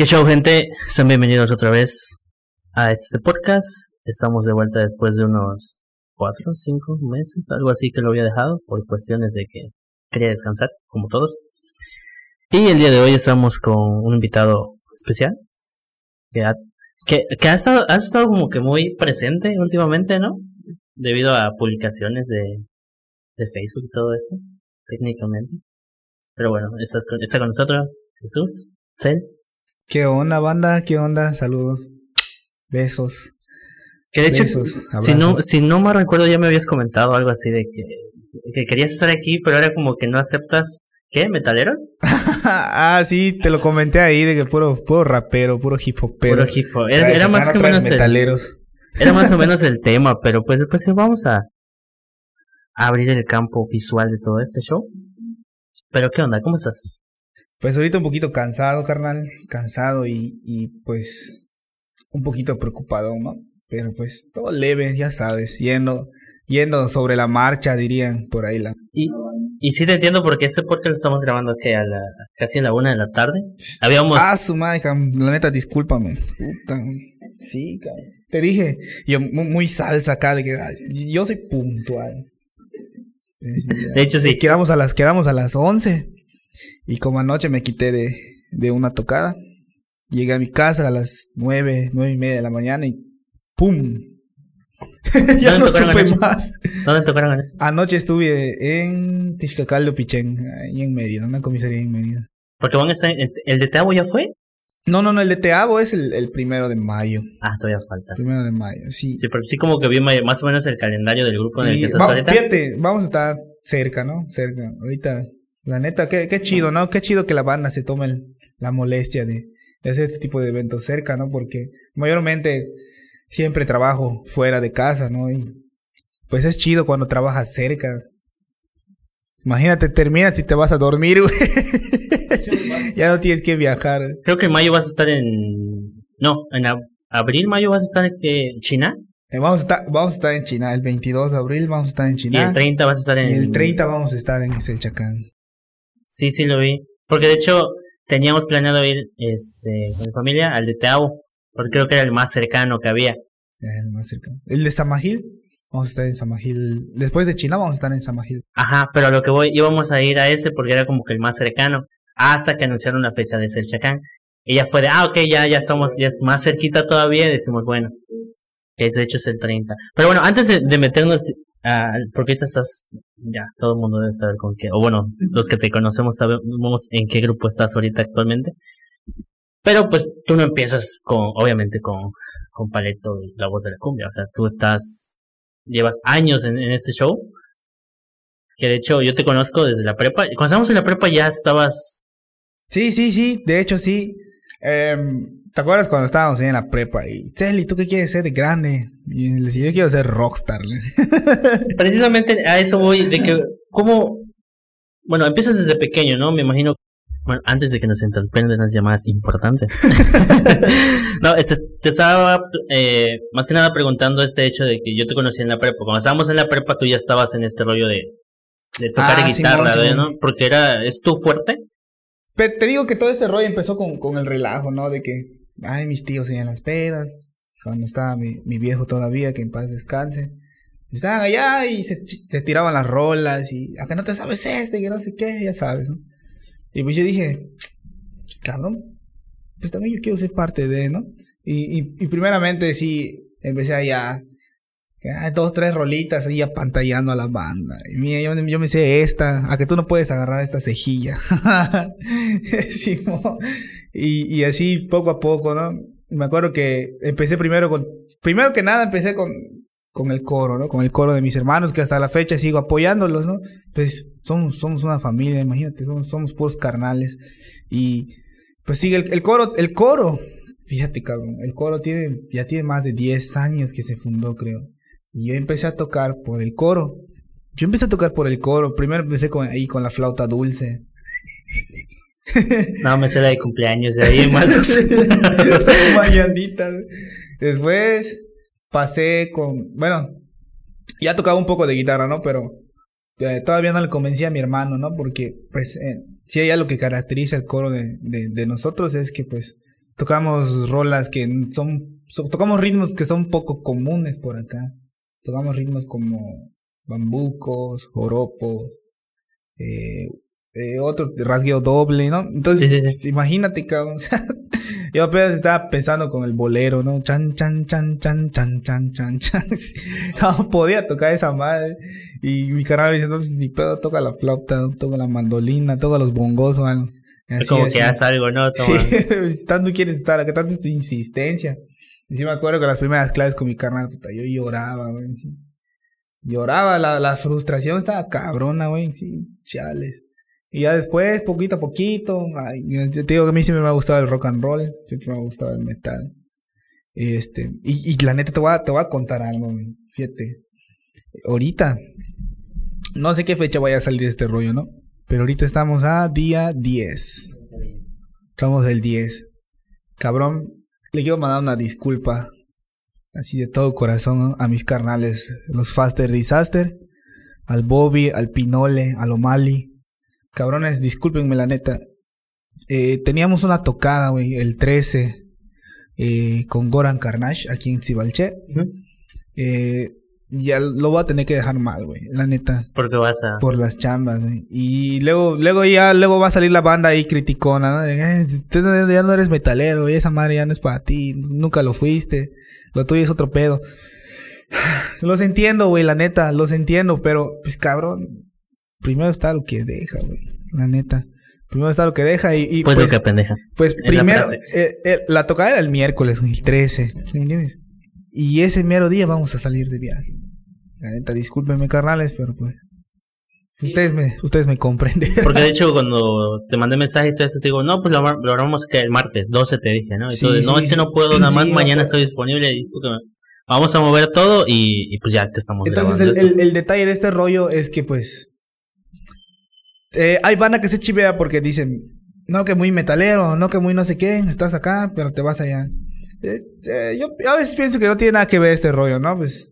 ¿Qué show, gente? Sean bienvenidos otra vez a este podcast. Estamos de vuelta después de unos cuatro, cinco meses, algo así que lo había dejado por cuestiones de que quería descansar, como todos. Y el día de hoy estamos con un invitado especial que ha, estado, ha estado como que muy presente últimamente, ¿no? Debido a publicaciones de, Facebook y todo eso, técnicamente. Pero bueno, está está con nosotros Jesús, Cel. ¿Qué onda, banda? ¿Qué onda? Saludos. Besos. Que de hecho, Besos, si no, si no me recuerdo, ya me habías comentado algo así de que, que querías estar aquí, pero ahora como que no aceptas. ¿Qué? ¿Metaleros? ah, sí, te lo comenté ahí de que puro, puro rapero, puro hip hopero. Puro hip hop. Era, era más que Traes menos el, metaleros. era más o menos el tema, pero pues después sí, vamos a, a abrir el campo visual de todo este show. Pero ¿qué onda? ¿Cómo estás? Pues ahorita un poquito cansado, carnal. Cansado y, y pues un poquito preocupado, ¿no? Pero pues todo leve, ya sabes, yendo, yendo sobre la marcha, dirían por ahí la. Y, y sí te entiendo porque este podcast lo estamos grabando que a la, casi a la una de la tarde. Habíamos- Ah, su madre, la neta, discúlpame. Puta. Sí, cabrón. Te dije, yo mu- muy salsa acá de que yo soy puntual. De hecho, sí. Quedamos a las, quedamos a las 11. Y como anoche me quité de, de una tocada, llegué a mi casa a las 9, 9 y media de la mañana y ¡pum! ya ¿Dónde no supe más. ¿Dónde tocaron anoche? Anoche estuve en Tixcacaldo Pichén, ahí en Mérida, una comisaría en Mérida. Porque van a estar ¿El de Teabo ya fue? No, no, no, el de Teabo es el, el primero de mayo. Ah, todavía falta. Primero de mayo, sí. Sí, porque sí como que vi más o menos el calendario del grupo en el Sí, que estás va- fíjate, vamos a estar cerca, ¿no? Cerca. Ahorita, la neta, qué, qué chido, ¿no? Qué chido que la banda se tome el- la molestia de, de hacer este tipo de eventos cerca, ¿no? Porque mayormente siempre trabajo fuera de casa, ¿no? Y pues es chido cuando trabajas cerca. Imagínate, terminas y te vas a dormir, güey. ya no tienes que viajar. Creo que en mayo vas a estar en... No, en ab- abril, mayo vas a estar en. China. Eh, vamos, a estar, vamos a estar en China. El 22 de abril vamos a estar en Y China. el 30 vas a estar en... Y el 30 vamos a estar en Chacán. Sí, sí lo vi. Porque de hecho teníamos planeado ir este, con mi familia al de Teabo. Porque creo que era el más cercano que había. El más cercano. El de Samajil. Vamos a estar en Samajil. Después de China vamos a estar en Samajil. Ajá, pero a lo que voy, íbamos a ir a ese porque era como que el más cercano. Hasta que anunciaron la fecha de Selchacán. Y ya fue de, ah, ok, ya, ya somos, ya es más cerquita todavía. Y decimos, bueno, que de hecho es el 30. Pero bueno, antes de, de meternos, a, porque ahorita estás, ya, todo el mundo debe saber con qué, o bueno, los que te conocemos sabemos en qué grupo estás ahorita actualmente. Pero pues tú no empiezas con, obviamente, con, con Paleto y la voz de la cumbia. O sea, tú estás, llevas años en, en este show. Que de hecho yo te conozco desde la prepa. Cuando estábamos en la prepa ya estabas. Sí, sí, sí. De hecho, sí. Em, ¿Te acuerdas cuando estábamos ahí en la prepa? Y, Celi, ¿tú qué quieres ser de grande? Y le decía, yo quiero ser rockstar. Precisamente a eso voy, de que, ¿cómo? Bueno, empiezas desde pequeño, ¿no? Me imagino. Bueno, antes de que nos interrumpan las llamadas importantes. no, este, te estaba eh, más que nada preguntando este hecho de que yo te conocí en la prepa. Cuando estábamos en la prepa, tú ya estabas en este rollo de, de tocar Ah, guitarra, Simón, ¿de- Simón. ¿no? Porque era, ¿es tu fuerte? Te digo que todo este rollo empezó con, con el relajo, ¿no? De que, ay, mis tíos en las pedas. Cuando estaba mi, mi viejo todavía, que en paz descanse. Estaban allá y se, se tiraban las rolas y, acá no te sabes este, que no sé qué, ya sabes, ¿no? Y pues yo dije, pues cabrón, pues también yo quiero ser parte de, ¿no? Y, y, y primeramente sí, empecé allá, dos, tres rolitas ahí apantallando a la banda. Y mira, yo, yo me sé esta, a que tú no puedes agarrar esta cejilla. Y, y así poco a poco, ¿no? Me acuerdo que empecé primero con, primero que nada empecé con, con el coro, ¿no? Con el coro de mis hermanos, que hasta la fecha sigo apoyándolos, ¿no? Pues somos, somos una familia, imagínate, somos, somos puros carnales. Y pues sigue el, el coro, el coro, fíjate, cabrón, el coro tiene, ya tiene más de 10 años que se fundó, creo. Y yo empecé a tocar por el coro. Yo empecé a tocar por el coro. Primero empecé con, ahí con la flauta dulce. No, me sé la de cumpleaños, de ahí más. Mañanitas. Después pasé con, bueno, ya tocaba un poco de guitarra, ¿no? Pero eh, todavía no le convencí a mi hermano, ¿no? Porque, pues, eh, si hay algo que caracteriza el coro de, de, de nosotros es que, pues, tocamos rolas que son, so- tocamos ritmos que son poco comunes por acá. Tocamos ritmos como bambucos, joropos, eh, eh, otro rasgueo doble, ¿no? Entonces, Sí, sí, sí. imagínate, cabrón. Yo apenas estaba pensando con el bolero, ¿no? Chan, chan, chan, chan, chan, chan, chan, chan. No podía tocar esa madre. Y mi canal me dice, no, pues ni pedo, toca la flauta, ¿no? toca la mandolina, toca los bongos o algo. Es como así. que haz algo, ¿no? Toma. Sí, tanto quieres estar, acá tanto es tu insistencia. Y sí me acuerdo que las primeras clases con mi carnal, puta, yo lloraba, güey, sí. Lloraba, la, la frustración estaba cabrona, güey, sí, chales. Y ya después, poquito a poquito, ay, te digo que a mí siempre me ha gustado el rock and roll, siempre me ha gustado el metal. Este, y, y la neta te voy a, te voy a contar algo, güey, fíjate. Ahorita, no sé qué fecha vaya a salir este rollo, ¿no? Pero ahorita estamos a día 10. Estamos del 10. Cabrón, le quiero mandar una disculpa. Así de todo corazón ¿no? a mis carnales. Los Faster Disaster. Al Bobby, al Pinole, al O'Malley. Cabrones, discúlpenme la neta. Eh, teníamos una tocada, güey, el 13. eh, con Goran Carnage aquí en Cibalche. Ujú. Eh, ya lo voy a tener que dejar mal, güey. La neta Porque vas a. por las chambas, güey. Y luego, luego ya, luego va a salir la banda ahí criticona, ¿no? De, "Eh, tú ya no eres metalero, y esa madre ya no es para ti, nunca lo fuiste, lo tuyo es otro pedo. Los entiendo, güey, la neta, los entiendo, pero, pues cabrón, primero está lo que deja, güey, la neta. Primero está lo que deja y, y, Pues, pues, lo que pendeja. pues primero, eh, eh, la tocada era el miércoles, güey, el 13, ¿sí me entiendes? Y ese mero día vamos a salir de viaje. La neta, discúlpenme, carnales, pero pues. Ustedes me, ustedes me comprenden. Porque de hecho, cuando te mandé mensaje y todo eso, te digo, no, pues lo, lo armamos que el martes, 12 te dije, ¿no? Y Sí, no, sí, es que no puedo, nada más Sí, mañana estoy disponible, discúlpame. Vamos a mover todo y, y pues ya te estamos Entonces, el, el- el detalle de este rollo es que, pues. eh, hay banda que se chivea porque dicen, no, que muy metalero, no, que muy no sé qué, estás acá, pero te vas allá. Es- eh, yo a veces pienso que no tiene nada que ver este rollo, ¿no? Pues.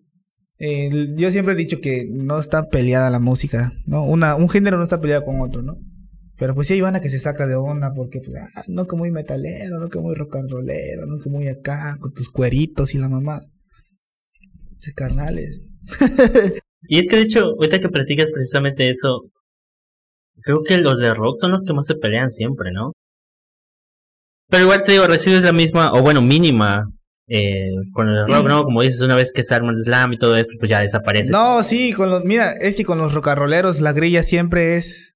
Eh, yo siempre he dicho que no está peleada la música, ¿no? Una, un género no está peleado con otro, ¿no? Pero pues sí hay banda que se saca de onda porque, pues, ah, no que muy metalero, no que muy rock and rollero, no que muy acá, con tus cueritos y la mamá. Ese carnales. Y es que de hecho, ahorita que practicas precisamente eso, creo que los de rock son los que más se pelean siempre, ¿no? Pero igual te digo, recibes la misma, o bueno, mínima, eh, con el rock, ¿no? Como dices, una vez que se arma el slam y todo eso, pues ya desaparece. No, sí, con los, mira, es que con los rocarroleros la grilla siempre es.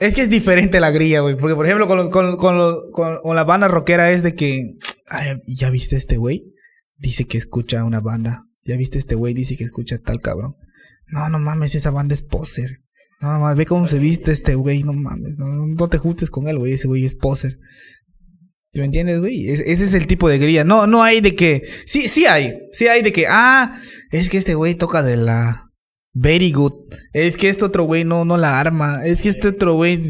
Es que es diferente la grilla, güey. Porque, por ejemplo, con, con, con, lo- con la banda rockera es de que. Ay, ¿ya viste este güey? Dice que escucha una banda. ¿Ya viste este güey? Dice que escucha tal cabrón. No, no mames, esa banda es poser. No mames, ve cómo se viste este güey, no mames. No, no te juntes con él, güey. Ese güey es poser. ¿Te me entiendes, güey? Es- ese es el tipo de grilla. No, no hay de que. Sí, sí hay. Sí hay de que. Ah, es que este güey toca de la. Very good. Es que este otro güey no, no la arma. Es que este otro güey.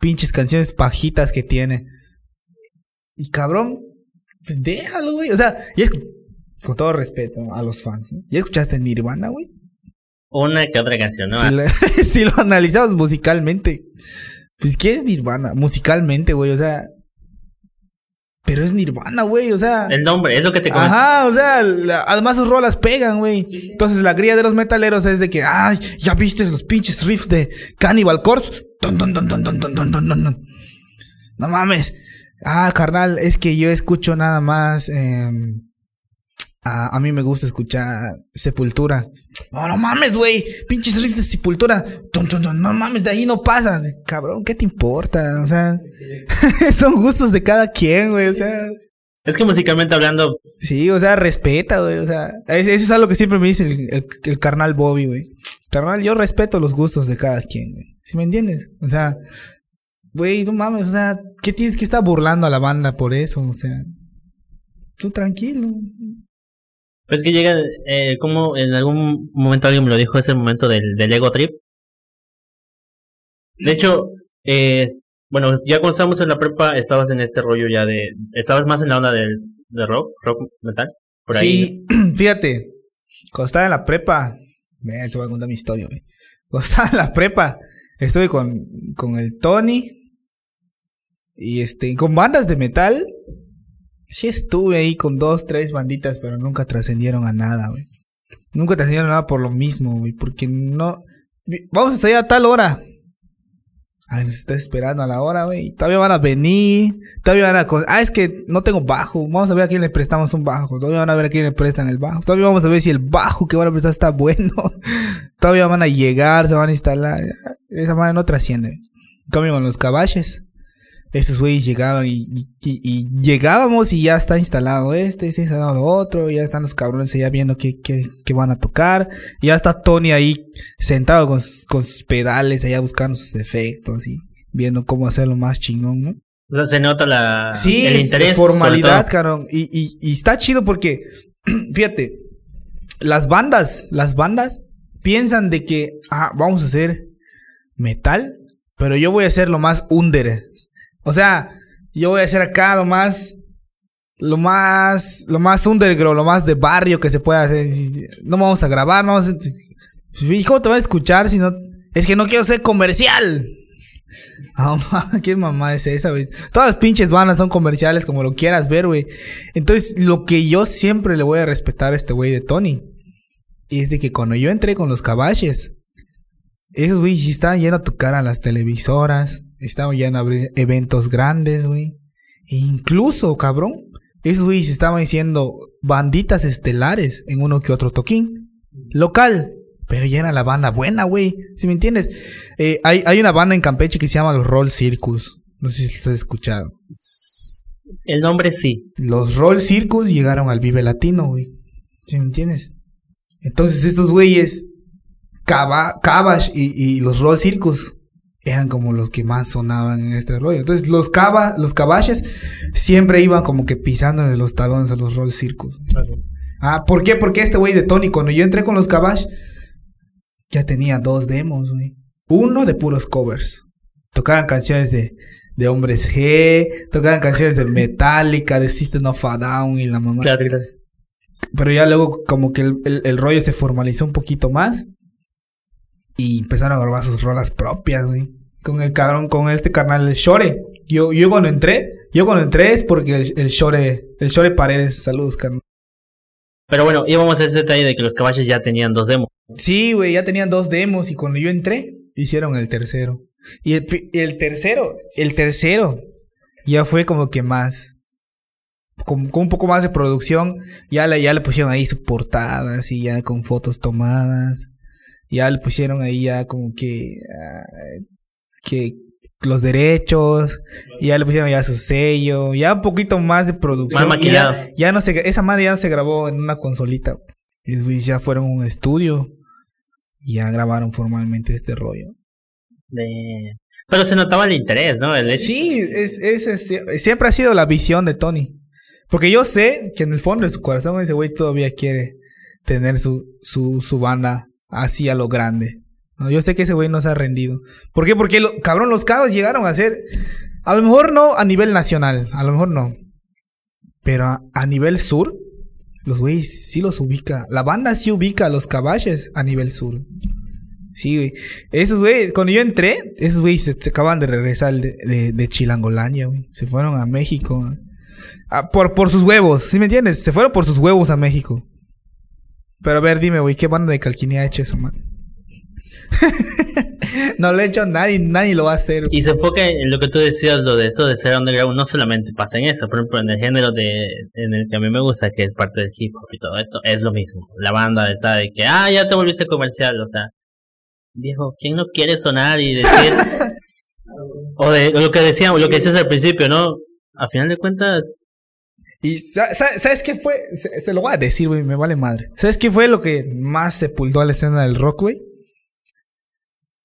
pinches canciones pajitas que tiene. Y cabrón. Pues déjalo, güey. O sea, ya con todo respeto a los fans, ¿no? ¿Ya escuchaste Nirvana, güey? Una que otra canción, ¿no? Si, la- si lo analizamos musicalmente. Pues, ¿qué es Nirvana? Musicalmente, güey. O sea. Pero es Nirvana, güey, o sea. El nombre, eso que te comento. Ajá, o sea, además sus rolas pegan, güey. Entonces la cría de los metaleros es de que, ay, ya viste los pinches riffs de Cannibal Corpse. Dun, dun, dun, no mames. Ah, carnal, es que yo escucho nada más. Em, a, mí me gusta escuchar Sepultura. No, no mames, güey. Pinches riffs de Sepultura. No mames, de ahí no pasa. Cabrón, ¿qué te importa? O sea, son gustos de cada quien, güey. O sea. Es que musicalmente hablando, Sí, o sea, respeta, güey. O sea, es- eso es algo que siempre me dice el, el- el carnal Bobby, güey. Carnal, yo respeto los gustos de cada quien, güey. ¿Sí me entiendes? O sea, güey, no mames, o sea, ¿qué tienes que estar burlando a la banda por eso? O sea, tú tranquilo. Pues que llega, eh, como en algún momento alguien me lo dijo, es el momento del, del ego trip. De hecho, eh, bueno, ya cuando estábamos en la prepa, estabas en este rollo ya de, estabas más en la onda del, de rock, rock metal, por ahí. Sí, fíjate, cuando estaba en la prepa, ve, te voy a contar mi historia. Cuando estaba en la prepa, estuve con, con el Tony, Y este, con bandas de metal, sí estuve ahí con dos, tres banditas, pero nunca trascendieron a nada, güey. Nunca trascendieron a nada por lo mismo, güey, porque no... Vamos a salir a tal hora. Ay, nos está esperando a la hora, güey. Todavía van a venir. Todavía van a. Ah, es que no tengo bajo. Vamos a ver a quién le prestamos un bajo. Todavía van a ver a quién le prestan el bajo. Todavía vamos a ver si el bajo que van a prestar está bueno. Todavía van a llegar, se van a instalar. Esa manera no trasciende. En cambio, con los caballes estos güeyes llegaban y, y, llegábamos y ya está instalado este, está instalado lo otro, ya están los cabrones ya viendo qué, qué, qué van a tocar, ya está Tony ahí sentado con, con, sus pedales, allá buscando sus efectos y viendo cómo hacerlo más chingón, ¿no? Se nota la, sí, el interés. formalidad, cabrón. Y, y, y está chido porque, fíjate, las bandas, las bandas piensan de que, ah, vamos a hacer metal, pero yo voy a hacer lo más under. O sea, yo voy a hacer acá lo más. Lo más. Lo más underground, lo más de barrio que se pueda hacer. No vamos a grabar, no vamos a. ¿Cómo te va a escuchar si no.? Es que no quiero ser comercial. ¿Qué mamá es esa, güey? Todas las pinches bandas son comerciales como lo quieras ver, güey. Entonces, lo que yo siempre le voy a respetar a este güey de Tony. Es de que cuando yo entré con los caballes, esos güeyes estaban yendo a tocar a las televisoras, estaban ya en abrir eventos grandes, güey. E incluso, cabrón, esos güeyes estaban diciendo banditas estelares en uno que otro toquín. Local. Pero ya era la banda buena, güey. Si me entiendes? Eh, hay, hay una banda en Campeche que se llama los Roll Circus. No sé si has escuchado. El nombre sí. Los Roll Circus llegaron al Vive Latino, güey. ¿Sí me entiendes? Entonces estos güeyes, Cabash y, y los Roll Circus, eran como los que más sonaban en este rollo. Entonces los caba, los caballes siempre iban como que pisándole los talones a los roll circus. Ah, ¿por qué? Porque este güey de Tony, cuando yo entré con los caballos, ya tenía dos demos, güey. Uno de puros covers. Tocaban canciones de, de Hombres G, tocaban canciones de Metallica, de System of a Down y la mamá. Claro, claro. Pero ya luego como que el, el rollo se formalizó un poquito más. Empezaron a grabar sus rolas propias, güey. Con el cabrón, con este carnal, el Shore. Yo, yo cuando entré, yo cuando entré es porque el, el Shore, el Shore Paredes, saludos, carnal. Pero bueno, íbamos a ese detalle de que los caballos ya tenían dos demos. Sí, güey, ya tenían dos demos y cuando yo entré, hicieron el tercero. Y el, el tercero, el tercero, ya fue como que más, con, con, un poco más de producción, ya le, ya le pusieron ahí su portada, así ya con fotos tomadas ya le pusieron ahí ya como que, ah, que los derechos, y ya le pusieron ya su sello, ya un poquito más de producción. Más ya, ya, no se, esa madre ya no se grabó en una consolita. ya fueron a un estudio y ya grabaron formalmente este rollo. Pero se notaba el interés, ¿no? Sí, es, es, siempre ha sido la visión de Tony. Porque yo sé que en el fondo de su corazón ese güey todavía quiere tener su, su, su banda así a lo grande. yo sé que ese güey no se ha rendido. ¿Por qué? Porque, cabrón, los cabos llegaron a ser. A lo mejor no a nivel nacional, a lo mejor no. Pero a, nivel sur, los güeyes sí los ubica. La banda sí ubica a los caballos a nivel sur. Sí, güey. Esos güeyes, cuando yo entré, esos güeyes se, acaban de regresar de, de, Chilangolandia, güey. Se fueron a México. por, por sus huevos, ¿sí me entiendes? Se fueron por sus huevos a México. Pero a ver, dime, güey, ¿qué banda de Calquini ha hecho eso, man? no lo ha hecho nadie, nadie lo va a hacer. Y se enfoca en lo que tú decías, lo de eso de ser underground, no solamente pasa en eso, por ejemplo, en el género de, en el que a mí me gusta, que es parte del hip hop y todo esto, es lo mismo. La banda está de que, ah, ya te volviste comercial, o sea, viejo, ¿quién no quiere sonar y decir, o de lo que decíamos, lo que decías al principio, ¿no? A final de cuentas, y ¿sabes qué fue? Se, lo voy a decir, güey, me vale madre. ¿Sabes qué fue lo que más sepultó a la escena del rock, güey?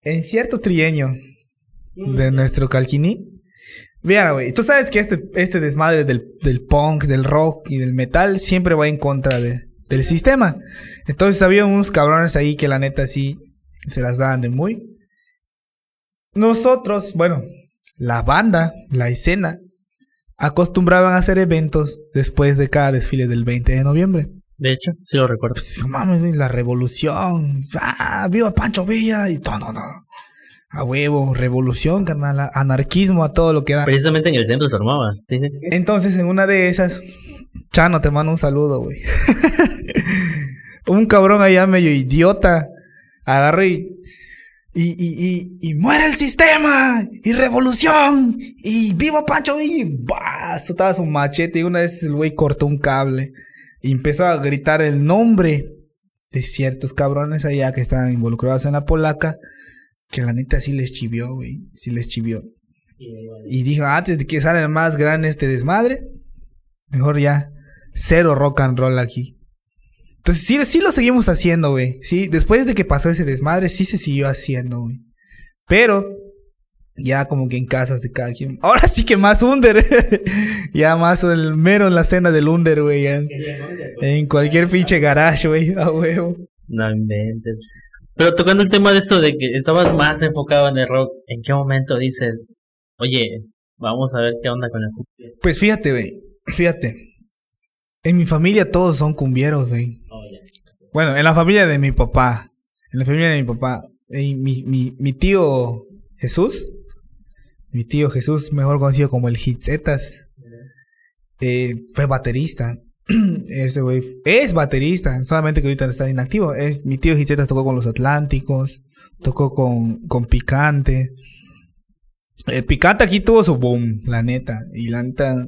En cierto trienio de nuestro Calquini. Mira, güey, tú sabes que este, este desmadre del, del, punk, del rock y del metal siempre va en contra de, del sistema. Entonces había unos cabrones ahí que la neta sí se las daban de muy. Nosotros, bueno, la banda, la escena, acostumbraban a hacer eventos después de cada desfile del 20 de noviembre. De hecho, sí lo recuerdo. Pues, mames, la revolución. ¡Ah! ¡Viva Pancho Villa! Y todo, todo. A huevo, revolución, carnal, anarquismo, a todo lo que da. Precisamente en el centro se armaba. Sí, sí. Entonces, en una de esas, Chano, te mando un saludo, güey. un cabrón allá medio idiota agarró y. Y, y, y, muere el sistema, y revolución, y viva Pancho, y bah, soltaba su machete, y una vez el güey cortó un cable, y empezó a gritar el nombre de ciertos cabrones allá que estaban involucrados en la polaca, que la neta sí les chivió, güey, sí les chivió. Y dijo, antes de que salga más grande este desmadre, mejor ya, cero rock and roll aquí. Entonces sí, sí lo seguimos haciendo, güey. Sí, después de que pasó ese desmadre, sí se siguió haciendo, güey. Pero, ya como que en casas de cada quien. Ahora sí que más under. ya más el mero en la cena del under, güey. En cualquier pinche garage, güey. A huevo. No inventes. Pero tocando el tema de esto de que estabas más enfocado en el rock, ¿en qué momento dices, oye, vamos a ver qué onda con el cumbia? Pues fíjate, güey. Fíjate. En mi familia todos son cumbieros, güey. Bueno, en la familia de mi papá. En la familia de mi papá. eh, mi, mi, tío Jesús. Mi tío Jesús, mejor conocido como el Hitzetas. eh, fue baterista. Ese güey es baterista, solamente que ahorita está inactivo. Es, mi tío Hitzetas tocó con los Atlánticos, tocó con, con Picante. El Picante aquí tuvo su boom, la neta. Y la neta,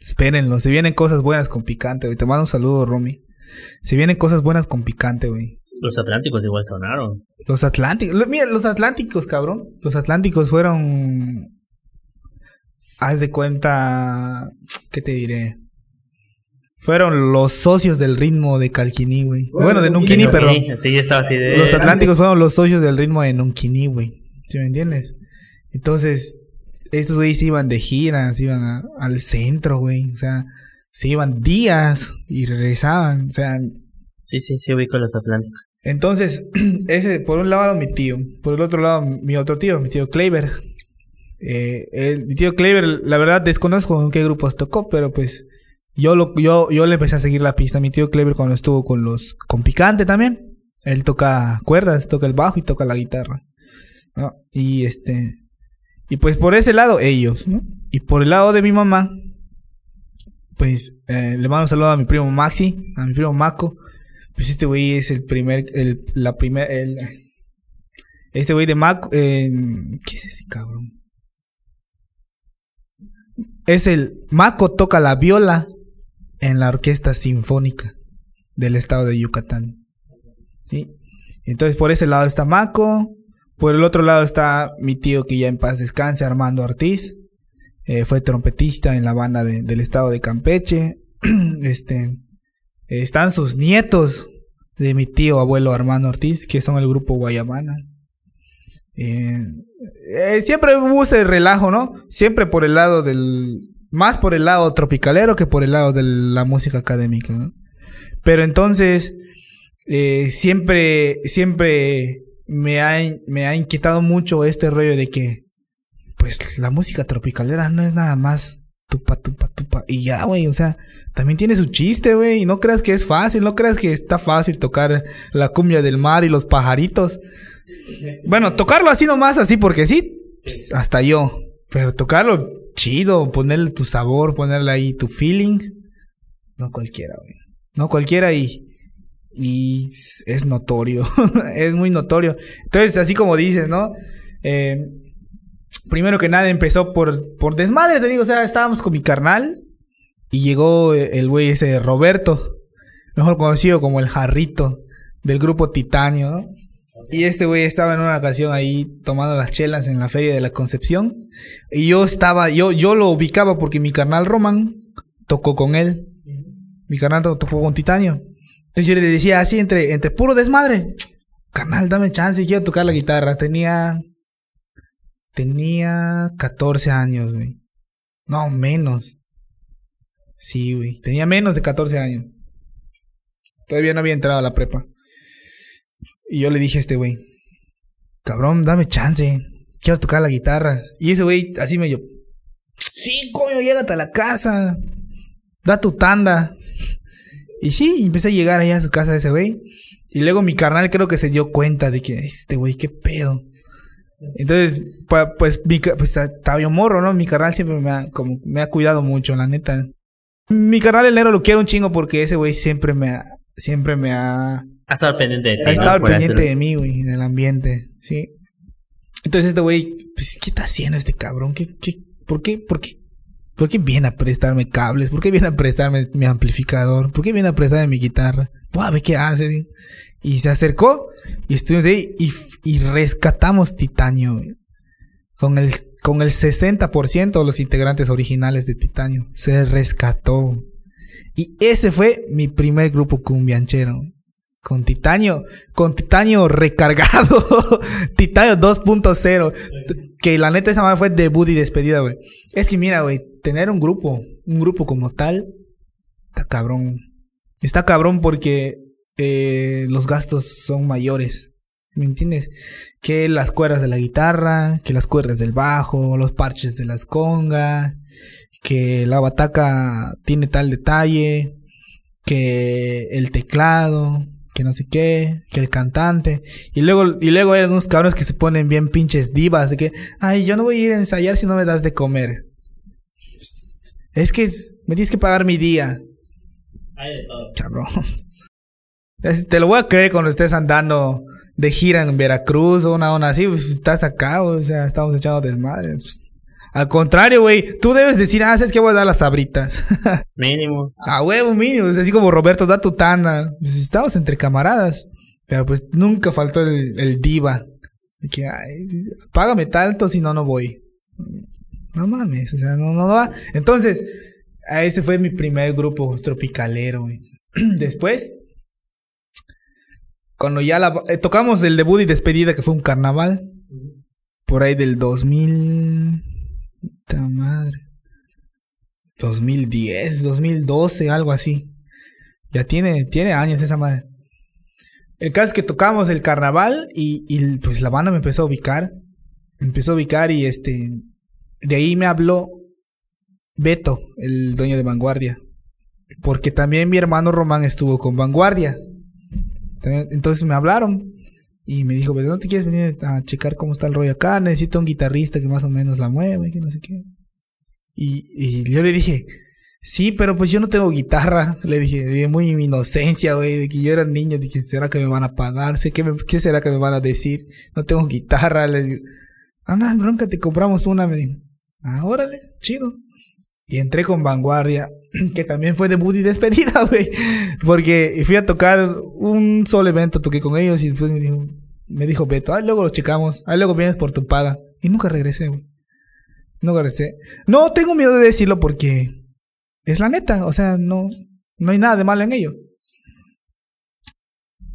espérenlo, se vienen cosas buenas con Picante. Te mando un saludo, Romy. Se vienen cosas buenas con Picante, güey. Los Atlánticos igual sonaron. Los Atlánticos. Mira, los Atlánticos, cabrón. Los Atlánticos fueron. Haz de cuenta. ¿Qué te diré? Fueron los socios del ritmo de Calquiní, güey. Bueno, de Nunquini, Sí, perdón. Sí, ya estaba así de... Los Atlánticos fueron los socios del ritmo de Nunquini, güey. ¿Sí me entiendes? Entonces, estos güeyes iban de gira, se iban a- al centro, güey. O sea, se iban días y regresaban. O sea, Sí, sí, sí ubico los Atlánticos. entonces, ese, por un lado mi tío, por el otro lado mi otro tío, mi tío Kleiber. Eh, el- mi tío Kleiber, la verdad desconozco en qué grupos tocó, pero pues yo lo, yo, yo le empecé a seguir la pista. Mi tío Kleiber cuando estuvo con los, con Picante también. Él toca cuerdas, toca el bajo y toca la guitarra. ¿no? Y este, y pues por ese lado ellos, ¿no? Y por el lado de mi mamá, pues eh, le mando un saludo a mi primo Maxi, a mi primo Maco. Pues este güey es el primer, el, la primer, el, este güey de Mac, eh, ¿qué es ese cabrón? Es el, Maco toca la viola en la orquesta sinfónica del estado de Yucatán. Entonces por ese lado está Maco, por el otro lado está mi tío que ya en paz descanse, Armando Ortiz. Eh, fue trompetista en la banda de- del estado de Campeche. este, están sus nietos de mi tío abuelo Armando Ortiz, que son el grupo Guayabana. Eh, eh, siempre hubo ese relajo, ¿no? Siempre por el lado del... Más por el lado tropicalero que por el lado de la música académica, ¿no? Pero entonces, eh, siempre, siempre me ha, me ha inquietado mucho este rollo de que, pues, la música tropicalera no es nada más tupa, tupa, tupa. Y ya, güey, o sea, también tiene su chiste, güey. Y no creas que es fácil, no creas que está fácil tocar la cumbia del mar y los pajaritos. Bueno, tocarlo así nomás, así porque sí, pues, hasta yo. Pero tocarlo chido, ponerle tu sabor, ponerle ahí tu feeling. No cualquiera, güey. No cualquiera y. Y es notorio. es muy notorio. Entonces, así como dices, ¿no? Eh, primero que nada empezó por, por desmadre, te digo. O sea, estábamos con mi carnal. Y llegó el güey ese Roberto. Mejor conocido como el jarrito. Del grupo Titanio. Y este güey estaba en una ocasión ahí tomando las chelas en la feria de la Concepción. Y yo estaba, yo, yo lo ubicaba porque mi carnal Roman tocó con él. Mi carnal to- tocó con Titanio. Entonces yo le decía así entre, entre puro desmadre. Carnal, dame chance, quiero tocar la guitarra. Tenía. Tenía 14 años, güey. No, menos. Sí, güey. Tenía menos de 14 años. Todavía no había entrado a la prepa. Y yo le dije a este güey, cabrón, dame chance. Quiero tocar la guitarra. Y ese güey así me yo, sí, coño, llégate a la casa. Da tu tanda. Y sí, empecé a llegar allá a su casa de ese güey. Y luego mi carnal creo que se dio cuenta de que este güey, qué pedo. Entonces, pa- pues, mi pues estaba morro, ¿no? Mi carnal siempre me ha, como, me ha cuidado mucho, la neta. Mi carnal el negro lo quiero un chingo porque ese güey siempre me ha, siempre me ha, Ha estado pendiente de ti. ha estado al pendiente hacer- de mí, güey, del ambiente, sí. Entonces este güey, pues, ¿qué está haciendo este cabrón? ¿Qué, qué, por qué, por qué, por qué viene a prestarme cables? ¿Por qué viene a prestarme mi amplificador? ¿Por qué viene a prestarme mi guitarra? Buah, ve qué hace. Y se acercó y estuvimos ahí y, rescatamos Titanio. Con el, con el 60% de los integrantes originales de Titanio. Se rescató. Y ese fue mi primer grupo cumbianchero. Con titanio, con titanio recargado. titanio 2.0. T- Que la neta esa madre fue debut y despedida, güey. Es que mira, güey, tener un grupo, un grupo como tal, está cabrón. Está cabrón porque eh, los gastos son mayores. ¿Me entiendes? Que las cuerdas de la guitarra, que las cuerdas del bajo, los parches de las congas, que la bataca tiene tal detalle, que el teclado, que no sé qué, que el cantante. Y luego, y luego hay algunos cabrones que se ponen bien pinches divas de que, ay, yo no voy a ir a ensayar si no me das de comer. Es que es- me tienes que pagar mi día, Hay de todo. cabrón. Es- Te lo voy a creer cuando estés andando de gira en Veracruz o una onda así, pues estás acá, o sea, estamos echando desmadre. Pues, Al contrario, güey, tú debes decir, ah, ¿sabes qué? Voy a dar las sabritas. Mínimo. A huevo mínimo, es así como Roberto da tu tana. Pues estamos entre camaradas. Pero pues nunca faltó el, el diva. De que, ay, págame tanto, si no, no voy. No mames, o sea, no, no va. Entonces, ese fue mi primer grupo tropicalero, güey. Después, cuando ya la, eh, tocamos el debut y despedida, que fue un carnaval, por ahí del 2000. Puta madre. 2010, 2012, algo así. Ya tiene, tiene años esa madre. El caso es que tocamos el carnaval y, y, pues la banda me empezó a ubicar. Me empezó a ubicar y este. De ahí me habló Beto, el dueño de Vanguardia. Porque también mi hermano Román estuvo con Vanguardia. Entonces me hablaron y me dijo, pero no te quieres venir a checar cómo está el rollo acá, necesito un guitarrista que más o menos la mueve, que no sé qué. Y, y yo le dije, sí, pero pues yo no tengo guitarra. Le dije, muy mi inocencia, güey, de que yo era niño, dije, ¿será que me van a pagar? ¿qué, ¿Qué será que me van a decir? No tengo guitarra. Le digo, ah, no, bronca, te compramos una. Me dijo, ah, órale, chido. Y entré con Vanguardia, que también fue debut y despedida, güey. Porque fui a tocar un solo evento, toqué con ellos y después me dijo, Beto, ah, luego lo checamos, ah, luego vienes por tu paga. Y nunca regresé, güey. Nunca regresé. No tengo miedo de decirlo porque es la neta, o sea, no, no hay nada de malo en ello.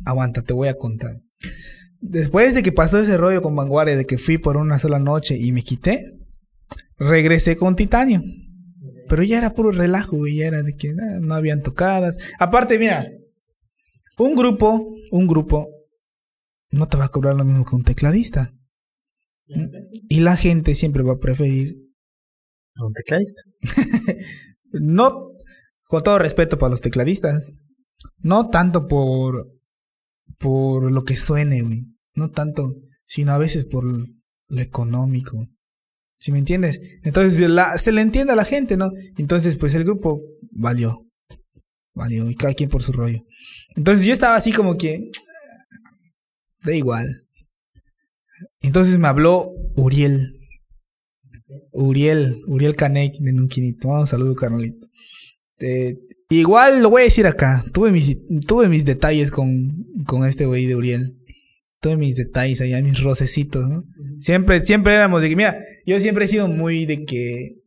Aguanta, te voy a contar. Después de que pasó ese rollo con Vanguardia, de que fui por una sola noche y me quité, regresé con Titanio. Pero ya era puro relajo, güey. Ya era de que ah, no habían tocadas. Aparte, mira, un grupo, un grupo, no te va a cobrar lo mismo que un tecladista. Y la gente siempre va a preferir, A un tecladista. no, con todo respeto para los tecladistas, no tanto por, por lo que suene, güey. No tanto, sino a veces por lo económico. ¿Sí me entiendes? Entonces se le entiende a la gente, ¿no? Entonces, pues el grupo valió. Valió, y cada quien por su rollo. Entonces yo estaba así como que. Da igual. Entonces me habló Uriel. Uriel, Uriel Canek de Nunquinito. Un saludo, carnalito. Eh, igual lo voy a decir acá. Tuve mis, tuve mis detalles con, con este güey de Uriel. Tuve mis detalles allá, mis rocecitos, ¿no? Siempre, siempre éramos de que, mira, yo siempre he sido muy de que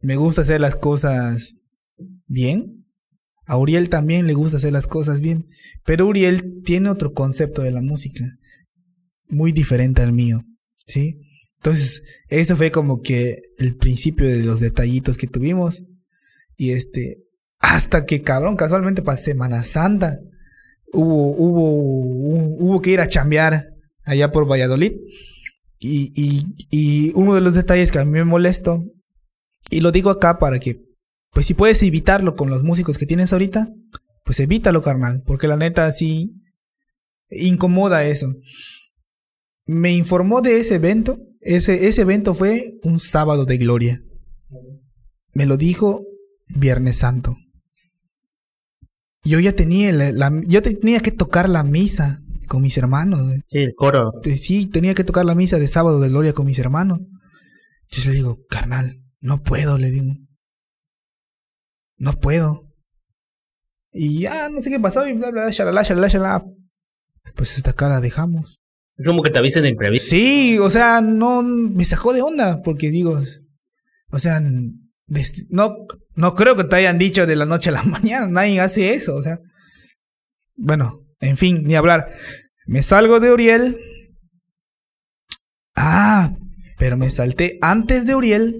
me gusta hacer las cosas bien. A Uriel también le gusta hacer las cosas bien. Pero Uriel tiene otro concepto de la música. Muy diferente al mío. ¿Sí? Entonces, eso fue como que el principio de los detallitos que tuvimos. Y este, hasta que cabrón, casualmente para Semana Santa, hubo, hubo, hubo, hubo que ir a chambear allá por Valladolid. Y, y, y uno de los detalles que a mí me molestó, y lo digo acá para que, pues si puedes evitarlo con los músicos que tienes ahorita, pues evítalo, carnal, porque la neta sí incomoda eso. me informó de ese evento. Ese, ese evento fue un sábado de gloria. Me lo dijo Viernes Santo. Yo ya tenía yo tenía que tocar la misa con mis hermanos. Sí, el coro. Sí, tenía que tocar la misa de sábado de gloria con mis hermanos. Entonces le digo, carnal, no puedo, le digo. No puedo. Y ya, no sé qué pasó, y bla, bla, shalala, shalala, shalala. Pues hasta acá la dejamos. Es como que te avisen de imprevisto. Sí, o sea, no, me sacó de onda, porque digo, o sea, no, no creo que te hayan dicho de la noche a la mañana, nadie hace eso, o sea. Bueno, en fin, ni hablar. Me salgo de Uriel. Ah, pero me salté antes de Uriel.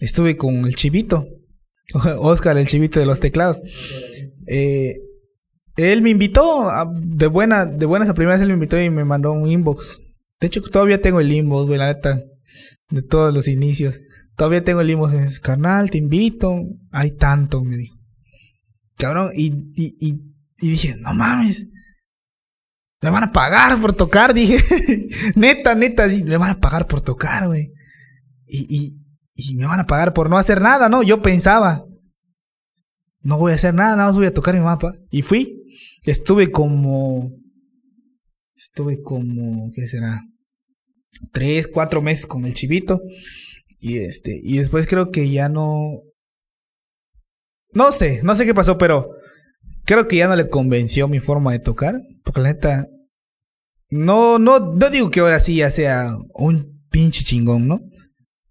Estuve con el chivito. Oscar, el chivito de los teclados. Eh, él me invitó, a- de, buena, de buenas a primeras él me invitó y me mandó un inbox. De hecho, todavía tengo el inbox, güey, la neta, de todos los inicios. Todavía tengo el inbox, es, carnal, te invito. Hay tanto, me dijo. Cabrón, y, y, y, y dije, no mames. Me van a pagar por tocar, dije. neta, neta, sí, me van a pagar por tocar, güey. Y, y, y me van a pagar por no hacer nada, ¿no? Yo pensaba, no voy a hacer nada, nada más voy a tocar mi mapa. Y fui. Estuve como. Estuve como. ¿Qué será? Tres, cuatro meses con el chivito. Y este. Y después creo que ya no. No sé, no sé qué pasó, pero. Creo que ya no le convenció mi forma de tocar. Porque la neta. No, no, no digo que ahora sí ya sea un pinche chingón, ¿no?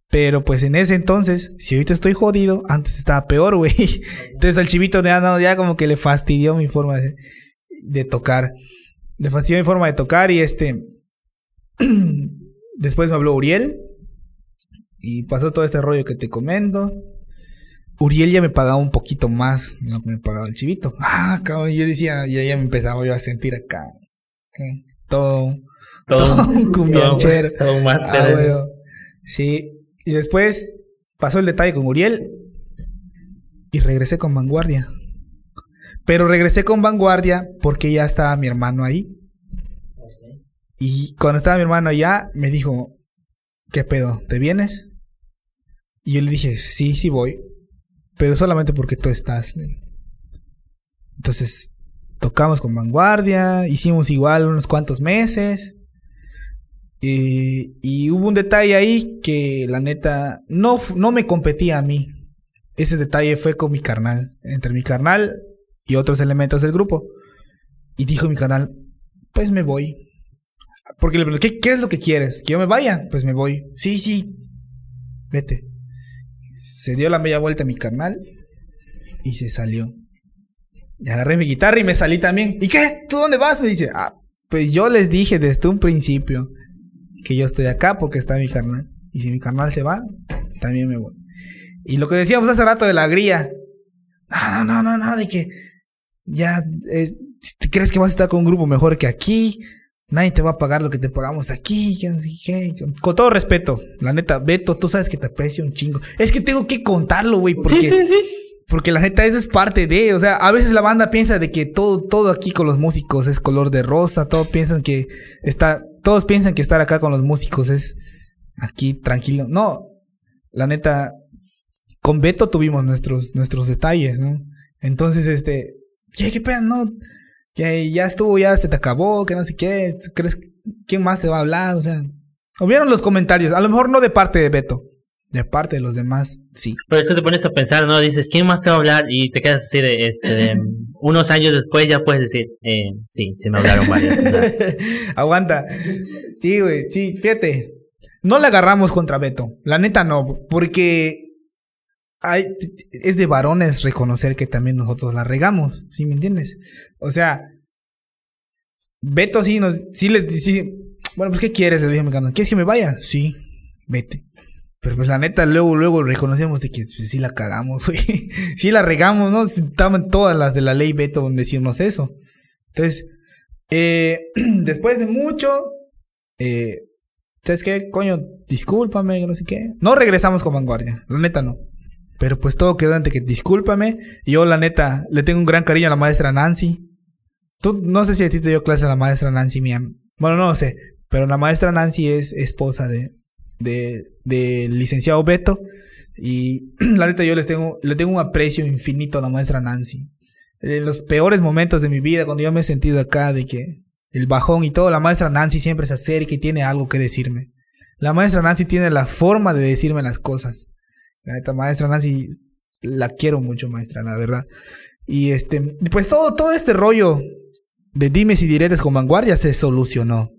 Pero pues en ese entonces, si ahorita estoy jodido, antes estaba peor, güey. Entonces al chivito ya, no, ya como que le fastidió mi forma de, de tocar. Le fastidió mi forma de tocar y este... Después me habló Uriel. Y pasó todo este rollo que te comento. Uriel ya me pagaba un poquito más de lo que me pagaba el chivito. Ah, cabrón, yo decía, ya, ya me empezaba yo a sentir acá. eh, Todo, Todo, todo un cumbianchero. todo, todo un. Ah, weón. Sí. Y después pasó el detalle con Uriel. Y regresé con Vanguardia. Pero regresé con Vanguardia porque ya estaba mi hermano ahí. Y cuando estaba mi hermano allá, me dijo, ¿qué pedo? ¿Te vienes? Y yo le dije, sí, sí voy. Pero solamente porque tú estás. Entonces, tocamos con Vanguardia, hicimos igual unos cuantos meses. Y, y hubo un detalle ahí que la neta no, no me competía a mí. Ese detalle fue con mi carnal, entre mi carnal y otros elementos del grupo. Y dijo mi carnal, pues me voy. Porque le pregunté, ¿qué, qué es lo que quieres? ¿Que yo me vaya? Pues me voy. Sí, sí, vete. Se dio la media vuelta a mi carnal y se salió. Y agarré mi guitarra y me salí también. ¿Y qué? ¿Tú dónde vas? Me dice, ah, pues yo les dije desde un principio que yo estoy acá porque está mi carnal. Y si mi carnal se va, también me voy. Y lo que decíamos hace rato de la gría. No, no, no, no, de que ya es, crees que vas a estar con un grupo mejor que aquí. Nadie te va a pagar lo que te pagamos aquí. Con todo respeto, la neta, Beto, tú sabes que te aprecio un chingo. Es que tengo que contarlo, güey, porque Sí, sí, sí. porque la neta, eso es parte de, o sea, a veces la banda piensa de que todo, todo aquí con los músicos es color de rosa, todos piensan que está, todos piensan que estar acá con los músicos es aquí tranquilo. No, la neta, con Beto tuvimos nuestros, nuestros detalles, ¿no? Entonces, este, ¿qué, qué pena, no? Que ya estuvo, ya se te acabó, que no sé qué, ¿crees? ¿Quién más te va a hablar? O sea, hubieron los comentarios, a lo mejor no de parte de Beto, de parte de los demás, sí. Por eso te pones a pensar, ¿no? Dices, ¿quién más te va a hablar? Y te quedas así de, este, unos años después ya puedes decir, eh, sí, sí me hablaron varios. o Aguanta. Sí, güey, sí, fíjate. No le agarramos contra Beto. La neta no, porque es de varones reconocer que también nosotros la regamos, ¿sí me entiendes? O sea, Beto sí nos, sí le sí, bueno, pues ¿qué quieres? Le dije a mi ¿quieres que me vaya? Sí, vete. Pero pues la neta, luego, luego reconocemos de que sí la cagamos, güey. sí la regamos, ¿no? Estaban todas las de la ley Beto en decirnos eso. Entonces, eh, después de mucho, eh, ¿sabes qué? Coño, discúlpame, no sé qué. No regresamos con Vanguardia, la neta no. Pero pues todo quedó ante que discúlpame. Yo, la neta, le tengo un gran cariño a la maestra Nancy. Tú, no sé si a ti te dio clase la maestra Nancy, mía. Bueno, no sé. Pero la maestra Nancy es esposa de, de, del licenciado Beto. Y la neta yo les tengo, le tengo un aprecio infinito a la maestra Nancy. En los peores momentos de mi vida, cuando yo me he sentido acá de que el bajón y todo, la maestra Nancy siempre se acerca y tiene algo que decirme. La maestra Nancy tiene la forma de decirme las cosas. La neta, maestra Nancy, la quiero mucho, maestra, la verdad. Y este, pues todo, todo este rollo de dimes y diretes con vanguardia se solucionó.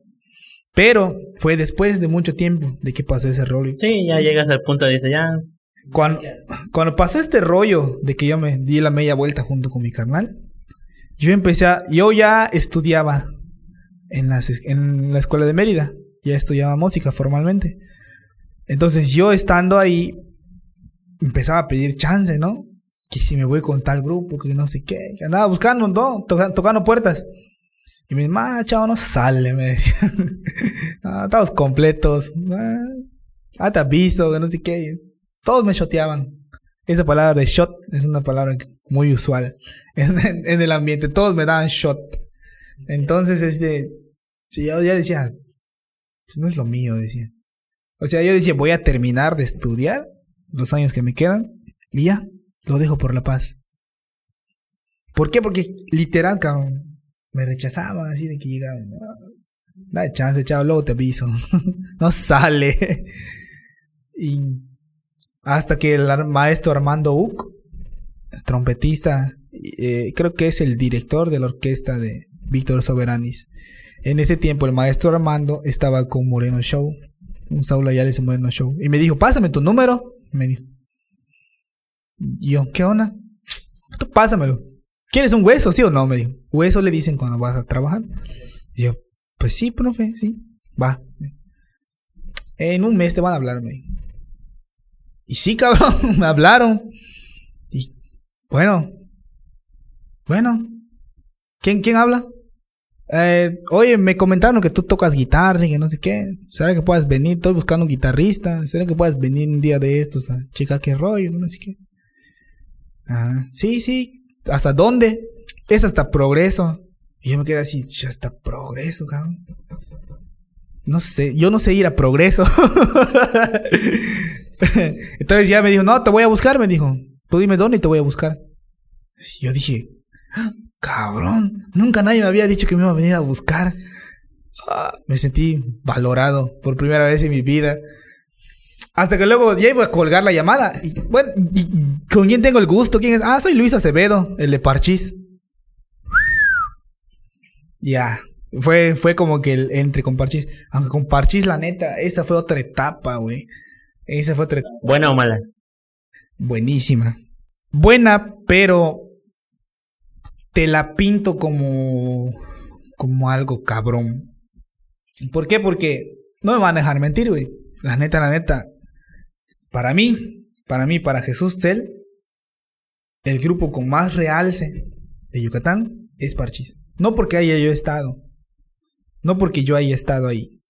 Pero fue después de mucho tiempo de que pasó ese rollo. Sí, ya llegas al punto de dice ya. Cuando, cuando pasó este rollo de que yo me di la media vuelta junto con mi carnal, yo empecé a, yo ya estudiaba en, las, en la escuela de Mérida, ya estudiaba música formalmente. Entonces yo estando ahí, empezaba a pedir chance, ¿no? Que si me voy con tal grupo, que no sé qué, que andaba buscando, ¿no? tocando puertas. Y me dice, ah, chavo, no sale, me decían. ah, estamos completos. Ah, te aviso, que no sé qué. Todos me shoteaban. Esa palabra de shot es una palabra muy usual en, en, el ambiente. Todos me daban shot. Entonces, este, yo ya decía, pues no es lo mío, decía. O sea, yo decía, voy a terminar de estudiar los años que me quedan y ya, lo dejo por la paz. ¿Por qué? Porque literal, cabrón, me rechazaba así de que llegaba. da chance, chavo, luego te aviso. no sale. y hasta que el maestro Armando Uc, trompetista, eh, creo que es el director de la orquesta de Víctor Soberanis. En ese tiempo el maestro Armando estaba con Moreno Show, un Saúl Ayales Moreno Show. Y me dijo, pásame tu número. Me dijo. Yo, ¿qué onda? Pásamelo. ¿Quieres un hueso, sí o no? Me dijo. Hueso le dicen cuando vas a trabajar. Y yo, pues sí, profe, sí. Va. En un mes te van a hablar, me dijo. Y sí, cabrón, me hablaron. Y bueno. Bueno. ¿Quién, quién habla? Eh, oye, me comentaron que tú tocas guitarra y que no sé qué. ¿Será que puedas venir? Estoy buscando un guitarrista. ¿Será que puedas venir un día de estos a chica qué rollo? No sé qué. Ajá. Sí, sí. ¿Hasta dónde? Es hasta progreso. Y yo me quedé así, hasta progreso, cabrón. No sé, yo no sé ir a progreso. Entonces ya me dijo, no, te voy a buscar, me dijo. Tú dime dónde y te voy a buscar. Y yo dije, ah, cabrón, nunca nadie me había dicho que me iba a venir a buscar. Ah, me sentí valorado por primera vez en mi vida. Hasta que luego ya iba a colgar la llamada. Y bueno, ¿con quién tengo el gusto? ¿Quién es? Ah, soy Luis Acevedo, el de Parchís. Ya. Fue, fue como que el entre con Parchís. Aunque con Parchís, la neta, esa fue otra etapa, güey. Esa fue otra etapa. ¿Buena o mala? Buenísima. Buena, pero te la pinto como, como algo cabrón. ¿Por qué? Porque no me van a dejar mentir, güey. La neta, la neta, para mí, para mí, para Jesús Tel, el grupo con más realce de Yucatán es Parchis. No porque haya yo estado, no porque yo haya estado ahí,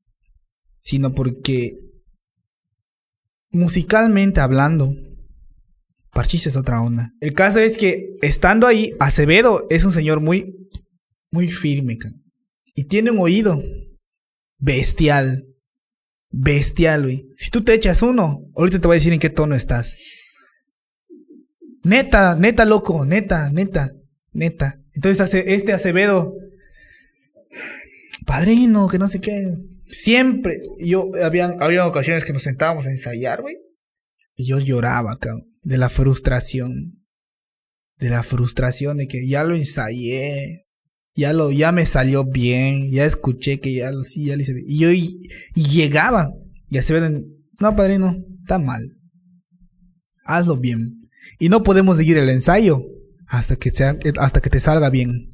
sino porque musicalmente hablando, Parchis es otra onda. El caso es que estando ahí, Acevedo es un señor muy, muy firme, y tiene un oído bestial bestial, güey. Si tú te echas uno, ahorita te voy a decir en qué tono estás. Neta, neta, loco, neta, neta, neta. Entonces este Acevedo, padrino, que no sé qué. Siempre, yo, había, había ocasiones que nos sentábamos a ensayar, güey. Y yo lloraba, cabrón, de la frustración. De la frustración de que ya lo ensayé, ya lo, ya me salió bien, ya escuché que ya lo sí, ya lo hice bien. Y yo llegaba, y se ven, no padrino, está mal. Hazlo bien. Y no podemos seguir el ensayo hasta que sea, hasta que te salga bien.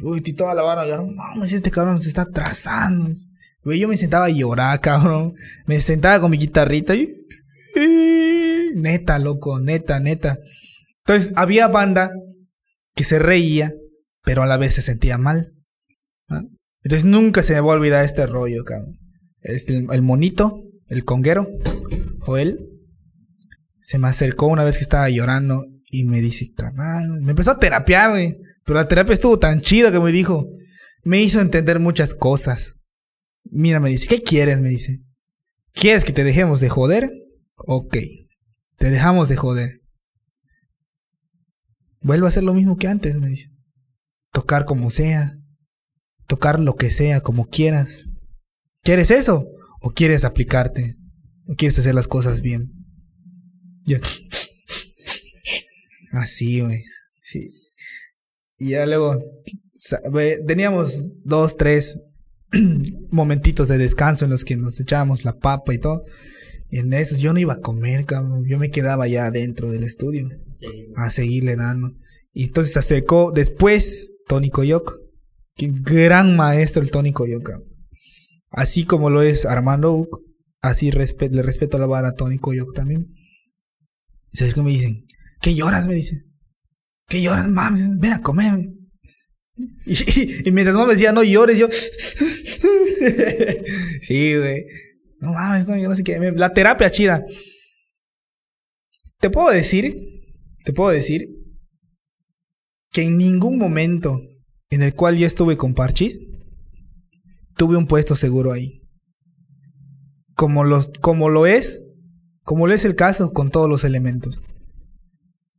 Uy, toda la vara, ya mames, este cabrón se está atrasando. Güey, yo me sentaba a llorar, cabrón. Me sentaba con mi guitarrita y. Neta, loco, neta, neta. Entonces, había banda que se reía pero a la vez se sentía mal. Entonces nunca se me va a olvidar este rollo, cabrón. Este, el monito, el conguero, Joel, se me acercó una vez que estaba llorando y me dice, carnal, me empezó a terapiar, güey. Pero la terapia estuvo tan chida que me dijo, me hizo entender muchas cosas. Mira, me dice, ¿qué quieres? Me dice. ¿Quieres que te dejemos de joder? Ok, te dejamos de joder. Vuelve a hacer lo mismo que antes, me dice. Tocar como sea. Tocar lo que sea, como quieras. ¿Quieres eso? ¿O quieres aplicarte? ¿O quieres hacer las cosas bien? Yo. Así, güey. Sí. Y ya luego teníamos dos, tres momentitos de descanso en los que nos echábamos la papa y todo. Y en esos yo no iba a comer, cabrón. Yo me quedaba ya dentro del estudio a seguirle dando. Y entonces se acercó después Tony Coyoc. Gran maestro el Tony Coyoc. Así como lo es Armando Uc, así le respeto la vara a Tony Coyoc también. Se acercó y me dicen, ¿qué lloras? Me dice. ¿Qué lloras, mames? Ven a comer. Y, mientras no me decía, no llores, yo. sí, güey. No mames, güey, yo no sé qué. La terapia chida. Te puedo decir, te puedo decir que en ningún momento en el cual yo estuve con Parchis, tuve un puesto seguro ahí. Como, como lo es, como lo es el caso con todos los elementos.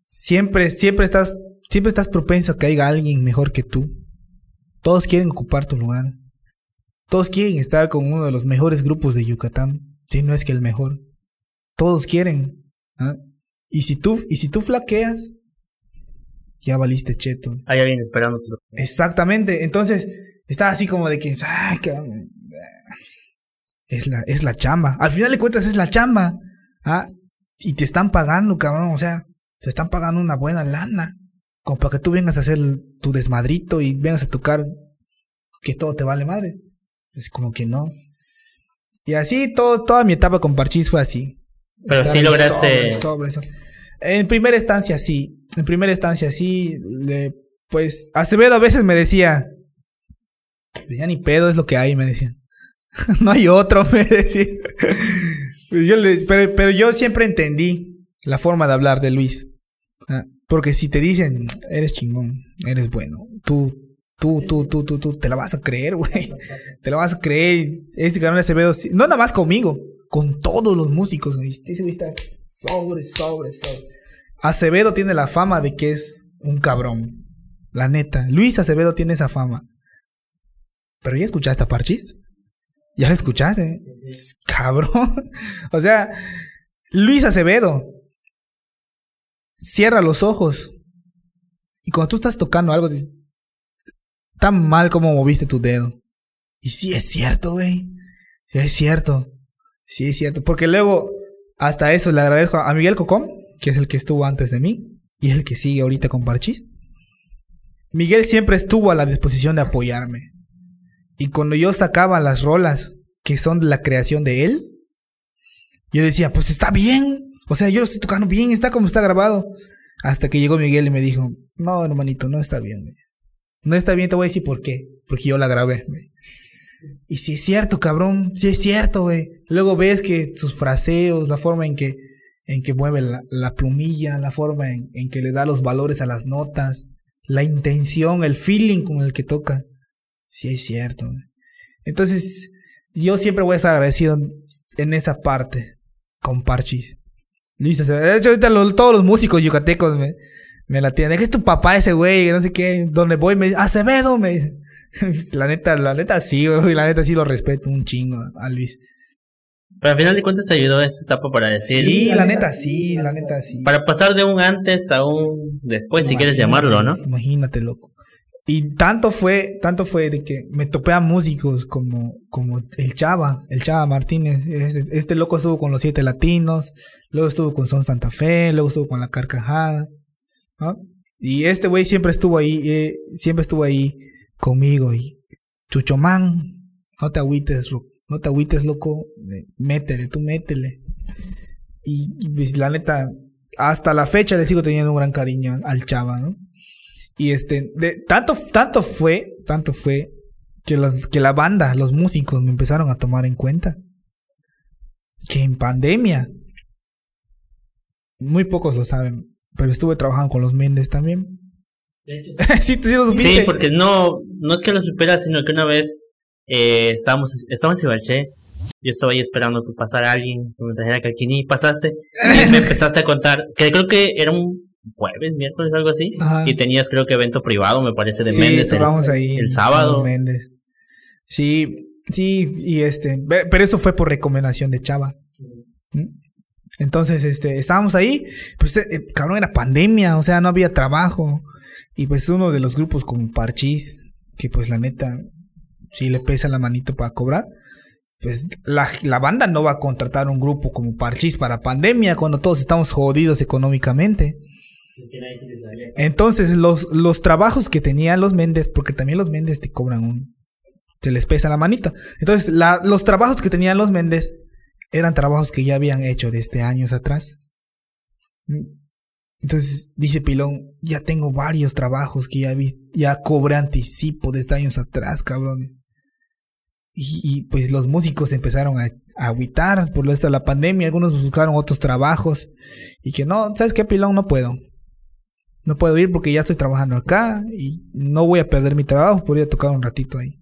Siempre, siempre estás, siempre estás propenso a que haya alguien mejor que tú. Todos quieren ocupar tu lugar. Todos quieren estar con uno de los mejores grupos de Yucatán, si no es que el mejor. Todos quieren. ¿ah? Y si tú, y si tú flaqueas, ya valiste cheto. Hay alguien esperando. Exactamente. Entonces, está así como de que, es la, es la chamba. Al final de cuentas es la chamba. ¿ah? Y te están pagando, cabrón. O sea, te están pagando una buena lana. Como para que tú vengas a hacer tu desmadrito y vengas a tocar que todo te vale madre. Es como que no. Y así todo, toda mi etapa con Parchís fue así. Pero sí lograste. En primera instancia sí. En primera instancia sí. Le, pues Acevedo a veces me decía. Ya ni pedo es lo que hay, me decía. no hay otro, me decía. Pues yo pero, pero yo siempre entendí la forma de hablar de Luis. Ah, porque si te dicen, eres chingón, eres bueno, tú, tú, tú, tú, tú, tú, te la vas a creer, güey. Te la vas a creer. Este canal Acevedo, no nada más conmigo, con todos los músicos, güey. Este sobre, sobre, sobre. Acevedo tiene la fama de que es un cabrón. La neta. Luis Acevedo tiene esa fama. Pero ya escuchaste a Parchis. Ya lo escuchaste. Cabrón. o sea, Luis Acevedo. Cierra los ojos. Y cuando tú estás tocando algo, dices, tan mal como moviste tu dedo. Y sí es cierto, güey. Es cierto. Sí es cierto. Porque luego, hasta eso le agradezco a Miguel Cocón, que es el que estuvo antes de mí. Y es el que sigue ahorita con Parchis. Miguel siempre estuvo a la disposición de apoyarme. Y cuando yo sacaba las rolas que son la creación de él, yo decía, pues está bien. O sea, yo lo estoy tocando bien, está como está grabado. Hasta que llegó Miguel y me dijo, no, hermanito, no está bien. No está bien, te voy a decir por qué. Porque yo la grabé. Y si es cierto, cabrón, si es cierto, güey. Luego ves que sus fraseos, la forma en que, en que mueve la, plumilla, la forma en, en, que le da los valores a las notas, la intención, el feeling con el que toca. Sí es cierto. Entonces, yo siempre voy a estar agradecido en esa parte con Parchis. Listo. De hecho, ahorita todos los músicos yucatecos me, me la tienen. Es tu papá ese güey, no sé qué. Donde voy me dice, Acevedo, me dice. la neta, la neta sí, güey. La neta sí lo respeto un chingo a Luis. Pero al final de cuentas ayudó esta etapa para decir. Sí, la neta sí, la neta sí. Para pasar de un antes a un después, si quieres llamarlo, ¿no? Imagínate, loco. Y tanto fue, tanto fue de que me topé a músicos como, como el Chava, el Chava Martínez. Este, este, loco estuvo con los siete latinos, luego estuvo con Son Santa Fe, luego estuvo con La Carcajada. Y este güey siempre estuvo ahí, eh, siempre estuvo ahí conmigo. Y Chuchomán, no te agüites, no te agüites, loco, métele, tú métele. Y, pues, la neta, hasta la fecha le sigo teniendo un gran cariño al Chava, ¿no? Y este, tanto, tanto fue, tanto fue que, los, que la banda, los músicos me empezaron a tomar en cuenta. Que en pandemia, muy pocos lo saben, pero estuve trabajando con los Méndez también. sí. sí, sí, lo supiste. Sí, porque no, no es que lo supera, sino que una vez eh, estábamos, estábamos en Ibarché, yo estaba ahí esperando que pasara alguien, que me trajera calquini, pasaste, y me empezaste a contar, que creo que era un jueves, miércoles, algo así, Ajá. y tenías creo que evento privado, me parece, de sí, Méndez. el- ahí sábado. Méndez. Sí, sí, y este, pero eso fue por recomendación de Chava. ¿Mm? Entonces, este, estábamos ahí, pues, eh, cabrón, era pandemia, o sea, no había trabajo. Y pues uno de los grupos como Parchís, que pues la neta, sí le pesa la manito para cobrar, pues la, la banda no va a contratar un grupo como Parchís para pandemia cuando todos estamos jodidos económicamente. Entonces, los, los trabajos que tenían los Méndez, porque también los Méndez te cobran un. Se les pesa la manita. Entonces, la- los trabajos que tenían los Méndez eran trabajos que ya habían hecho desde años atrás. Mm. Entonces, dice Pilón, ya tengo varios trabajos que ya vi, ya cobré anticipo desde años atrás, cabrones. Y, pues los músicos empezaron a, a agüitar por esto de la pandemia, algunos buscaron otros trabajos. Y que no, ¿sabes qué, Pilón? No puedo. No puedo ir porque ya estoy trabajando acá y no voy a perder mi trabajo, podría tocar un ratito ahí.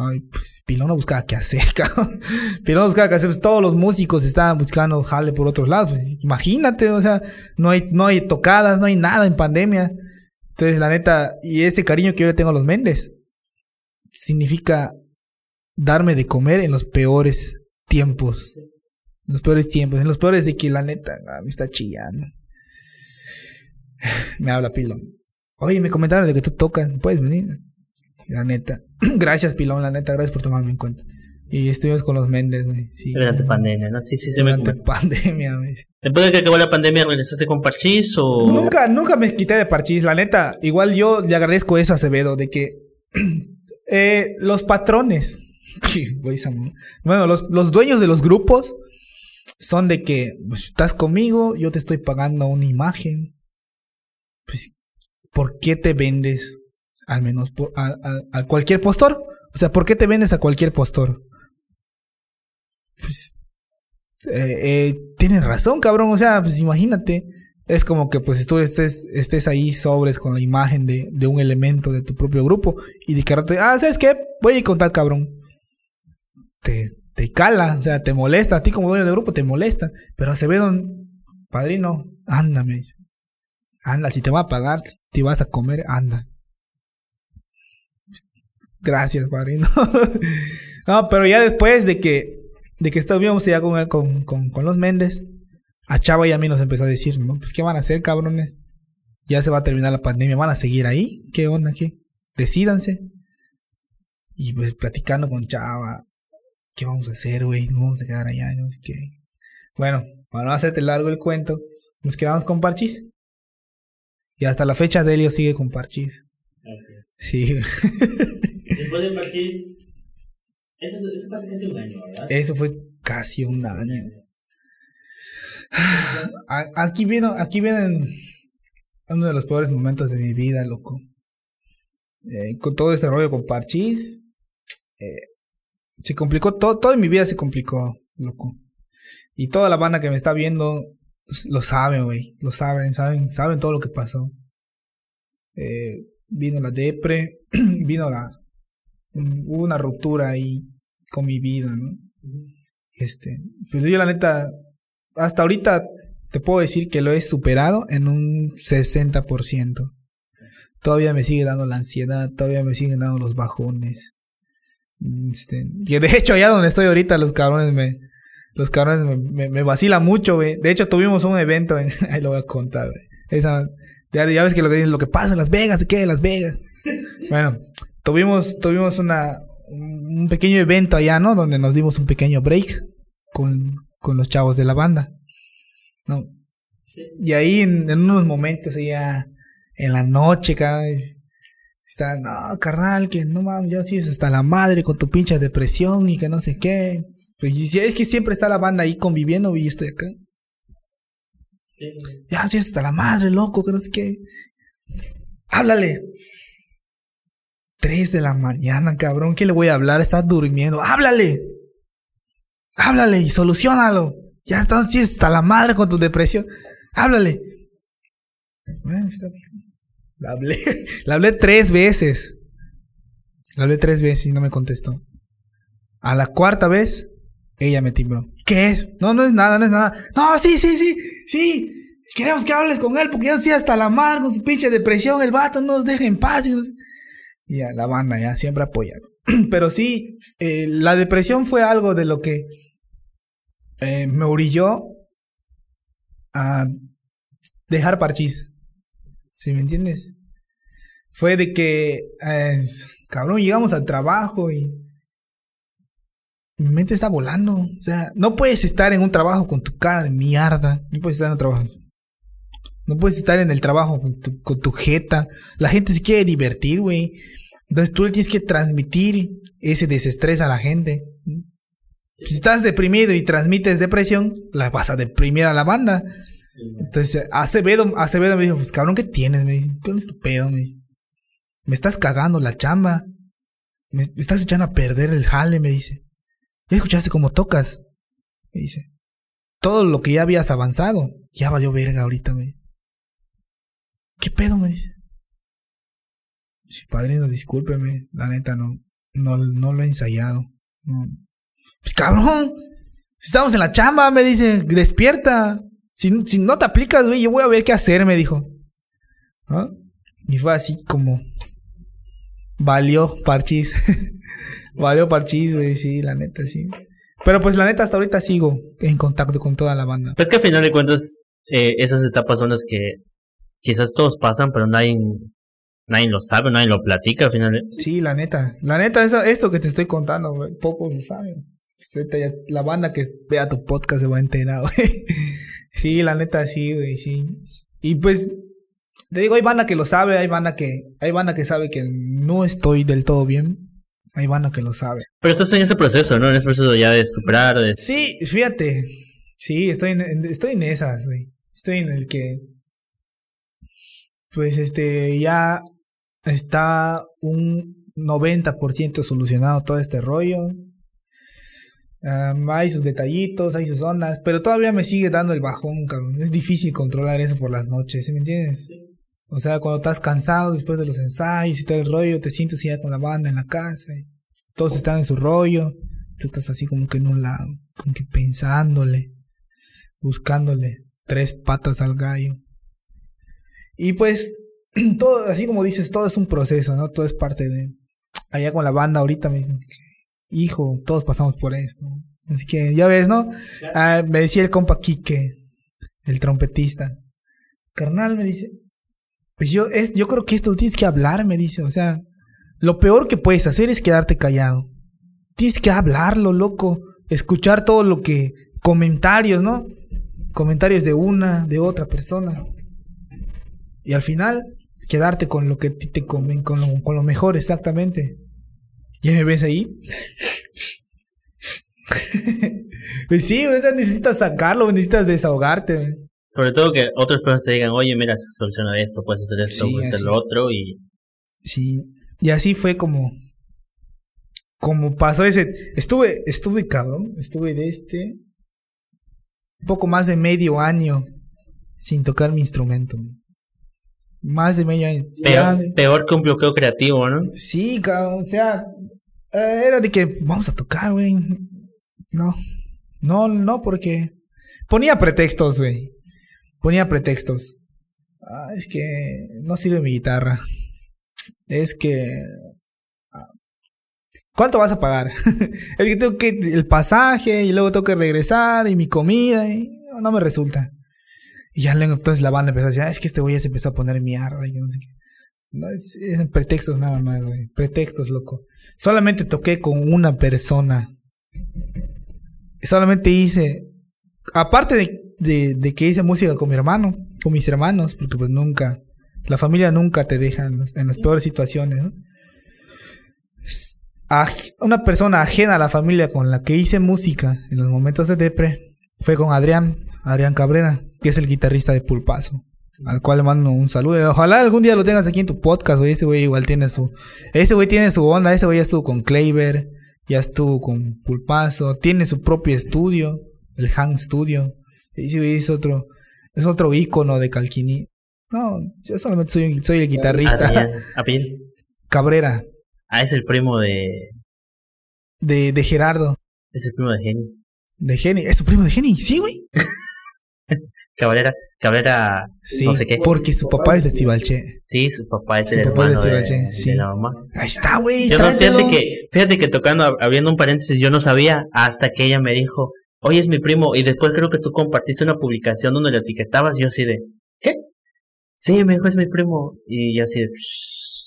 Ay, pues Pilón no buscaba qué hacer, cabrón. Pilón no buscaba qué hacer, pues, todos los músicos estaban buscando jale por otros lados. Pues, imagínate, o sea, no hay, no hay tocadas, no hay nada en pandemia. Entonces, la neta, y ese cariño que yo le tengo a los Méndez, significa darme de comer en los peores tiempos. En los peores tiempos, en los peores de que la neta me está chillando. Me habla Pilón. Oye, me comentaron de que tú tocas, puedes venir. La neta. gracias, Pilón, la neta, gracias por tomarme en cuenta. Y estuvimos con los Méndez, güey. Sí. Durante pandemia, ¿no? Sí, sí, se me Durante comentó. pandemia, güey. Después de que acabó la pandemia, ¿regresaste con Parchís o...? Nunca, nunca me quité de parchís, la neta. Igual yo le agradezco eso a Acevedo, de que eh, los patrones, bueno, los, los dueños de los grupos son de que pues, estás conmigo, yo te estoy pagando una imagen. Pues, ¿por qué te vendes al menos por, a, cualquier postor? O sea, ¿por qué te vendes a cualquier postor? Pues, eh, eh, tienes razón, cabrón. O sea, pues imagínate. Es como que pues tú estés, ahí sobres con la imagen de, un elemento de tu propio grupo y de rato, ah, ¿sabes qué? Voy a ir con tal cabrón. Te, te cala, o sea, te molesta. A ti como dueño de grupo te molesta. Pero Acevedo, padrino, anda, me dice. Anda, si te va a pagar, te vas a comer, anda. Gracias, padrino. no, pero ya después de que de que estuvimos ya con, con, con, con los Méndez, a Chava y a mí nos empezó a decir, ¿no? Pues, ¿qué van a hacer, cabrones? Ya se va a terminar la pandemia, ¿van a seguir ahí? ¿Qué onda? ¿Qué? Decídanse. Y pues platicando con Chava, ¿qué vamos a hacer, güey? No vamos a quedar allá, no sé qué. Bueno, para no hacerte largo el cuento, nos quedamos con Parchís. Y hasta la fecha Delio sigue con Sí, Después de Parchís... Eso, eso fue hace casi un año, ¿verdad? eso fue casi un año. A- Aquí viene, aquí vienen uno de los peores momentos de mi vida, loco. Eh, con todo este rollo con Parchís, eh, se complicó todo, todo en mi vida se complicó, loco. Y toda la banda que me está viendo lo saben, güey, lo saben, saben, saben todo lo que pasó. Eh, vino la depre, vino la, hubo una ruptura ahí con mi vida, ¿no? Este, pues yo la neta, hasta ahorita te puedo decir que lo he superado en un 60%. Todavía me sigue dando la ansiedad, todavía me siguen dando los bajones. Este, que de hecho allá donde estoy ahorita los cabrones me los cabrones me, me, me vacilan mucho, güey. De hecho tuvimos un evento en, ahí lo voy a contar, güey. Esa ya, ya ves que lo que dicen, lo que pasa en Las Vegas, ¿qué? Las Vegas. bueno, tuvimos tuvimos una un pequeño evento allá, ¿no? Donde nos dimos un pequeño break con, con los chavos de la banda. ¿No? Y ahí en, en unos momentos allá en la noche, cada vez está, no, carnal, que no mames, ya sí es hasta la madre con tu pinche depresión y que no sé qué. Pues, y si- es que siempre está la banda ahí conviviendo y yo estoy acá. Ya sí hasta la madre, loco, que no sé qué. Háblale. Tres de la mañana, cabrón. ¿Qué le voy a hablar? Estás durmiendo. Háblale. Háblale y solucionalo. Ya estás sí, hasta la madre con tu depresión. Háblale. Bueno, está bien. Le hablé, hablé tres veces. Le hablé tres veces y no me contestó. A la cuarta vez, ella me timbró. ¿Qué es? No, no es nada, no es nada. No, sí, sí, sí, sí. Queremos que hables con él porque ya sí hasta la mar con su pinche depresión. El vato no nos deja en paz. Y ya, la banda ya siempre apoya. Pero sí, eh, la depresión fue algo de lo que eh, me orilló a dejar parchís. ¿Sí me entiendes? Fue de que, eh, cabrón, llegamos al trabajo y mi mente está volando. O sea, no puedes estar en un trabajo con tu cara de mierda. No puedes estar en un trabajo. No puedes estar en el trabajo con tu, con tu jeta. La gente se quiere divertir, güey. Entonces tú le tienes que transmitir ese desestrés a la gente. Si estás deprimido y transmites depresión, la vas a deprimir a la banda. Entonces, Acevedo, Acevedo me dijo, pues cabrón, ¿qué tienes? Me dice, ¿qué es tu pedo? Me dice, me estás cagando la chamba. Me, me estás echando a perder el jale, me dice. ¿Ya escuchaste cómo tocas? Me dice. Todo lo que ya habías avanzado, ya valió verga ahorita, me. ¿Qué pedo? Me dice. Sí, padrino, discúlpeme. La neta, no, no, no lo he ensayado. No. Pues cabrón, estamos en la chamba, me dice, despierta. Si, si no te aplicas, güey, yo voy a ver qué hacer, me dijo. ¿Ah? Y fue así como. Valió parchís. Valió parchís, güey, sí, la neta, sí. Pero pues la neta, hasta ahorita sigo en contacto con toda la banda. Pues que al final de cuentas, eh, esas etapas son las que quizás todos pasan, pero nadie, nadie lo sabe, nadie lo platica al final. de- Sí, la neta. La neta, eso, esto que te estoy contando, güey, pocos lo saben. Pues, La banda que vea tu podcast se va a enterar, güey. Sí, la neta, sí, güey, sí. Y pues, te digo, hay banda que lo sabe, hay banda que, hay banda que sabe que no estoy del todo bien. Hay banda que lo sabe. Pero estás en ese proceso, ¿no? En ese proceso ya de superar, de... Sí, fíjate. Sí, estoy en, en- estoy en esas, güey. Estoy en el que. Pues este, ya está un 90% solucionado todo este rollo. Hay sus detallitos, hay sus ondas, pero todavía me sigue dando el bajón, cabrón. Es difícil controlar eso por las noches, ¿sí me entiendes? O sea, cuando estás cansado después de los ensayos y todo el rollo, te sientes ya con la banda en la casa y todos están en su rollo. Tú estás así como que en un lado, como que pensándole, buscándole tres patas al gallo. Y pues, todo, así como dices, todo es un proceso, ¿no? Todo es parte de... Allá con la banda ahorita me dicen, hijo, todos pasamos por esto. Así que ya ves, ¿no? Ah, me decía el compa Quique, el trompetista. Carnal, me dice, pues yo, es, yo creo que esto tienes que hablar, me dice. O sea, lo peor que puedes hacer es quedarte callado. Tienes que hablarlo, loco. Escuchar todo lo que... Comentarios, ¿no? Comentarios de una, de otra persona. Y al final, quedarte con lo que te comen, con lo, con lo mejor, exactamente. ¿Ya me ves ahí? pues sí, o sea, necesitas sacarlo, necesitas desahogarte. Sobre todo que otras personas te digan, oye, mira, soluciona esto, puedes hacer esto, Sí, puedes hacer lo otro, y Sí. Y así fue como. Como pasó ese. Estuve, estuve cabrón. Estuve de este. Un poco más de medio año sin tocar mi instrumento. Más de medio año. Peor, peor que un bloqueo creativo, ¿no? Sí, cabrón. O sea, eh, era de que vamos a tocar, güey. No. No, no, porque. Ponía pretextos, güey. Ponía pretextos. Ah, es que no sirve mi guitarra. Es que. ah, ¿Cuánto vas a pagar? es que tengo que. El pasaje y luego tengo que regresar y mi comida y no, me resulta. Y ya entonces la banda empezó a decir, "Ah, es que este güey ya se empezó a poner mierda y no sé qué. No, es, es pretextos nada más, güey. Pretextos, loco. Solamente toqué con una persona. Solamente hice. Aparte de, de, de que hice música con mi hermano, con mis hermanos, porque pues nunca. La familia nunca te deja en, los- en las peores situaciones, ¿no? Aj- Una persona ajena a la familia con la que hice música en los momentos de depre fue con Adrián, Adrián Cabrera, que es el guitarrista de Pulpazo al cual le mando un saludo. Ojalá algún día lo tengas aquí en tu podcast, güey. Ese güey igual tiene su. Ese güey tiene su onda. Ese güey ya estuvo con Kleiber. Ya estuvo con Pulpazo. Tiene su propio estudio. El Hang Studio. Ese güey es otro. Es otro ícono de Calquini. No, yo solamente soy, un- soy el guitarrista. Adrián, Apil. Cabrera. Ah, es el primo de. De, de Gerardo. Es el primo de Jenny. De Jenny. ¿Es tu primo de Jenny? Sí, güey. Cabrera. Cabrera. Sí, no sé qué. porque su papá es de Cibalche. Sí, su papá es Su el papá es de Cibalche, de sí. la mamá. Ahí está, güey. No, fíjate que, fíjate que tocando, abriendo un paréntesis, yo no sabía hasta que ella me dijo, oye, es mi primo, y después creo que tú compartiste una publicación donde lo etiquetabas, y yo así de, ¿qué? Sí, me dijo, es mi primo, y yo así de,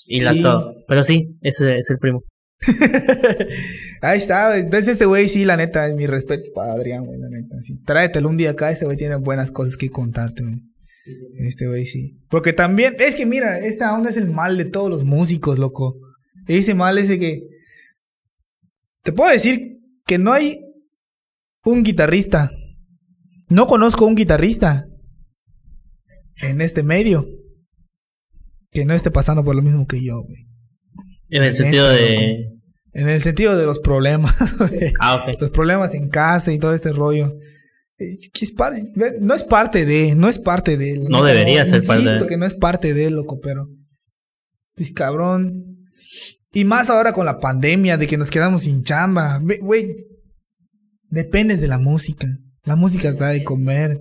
y las Sí. todo. Pero sí, ese es el primo. Ahí está. Entonces este güey sí, la neta, mi respeto para Adrián, güey, la neta, sí. Tráetelo un día acá, este güey tiene buenas cosas que contarte, güey. Este güey sí. Porque también, es que mira, esta onda es el mal de todos los músicos, loco. Ese mal ese que... Te puedo decir que no hay un guitarrista. No conozco un guitarrista en este medio que no esté pasando por lo mismo que yo, güey. En el sentido de... En el sentido de los problemas. Ah, ok. los problemas en casa y todo este rollo. Es que es parte, no es parte de, no es parte de. No debería ser parte Insisto de. que no es parte de, loco, pero. Pues cabrón. Y más ahora con la pandemia, de que nos quedamos sin chamba. Güey, dependes de la música. La música te da de comer.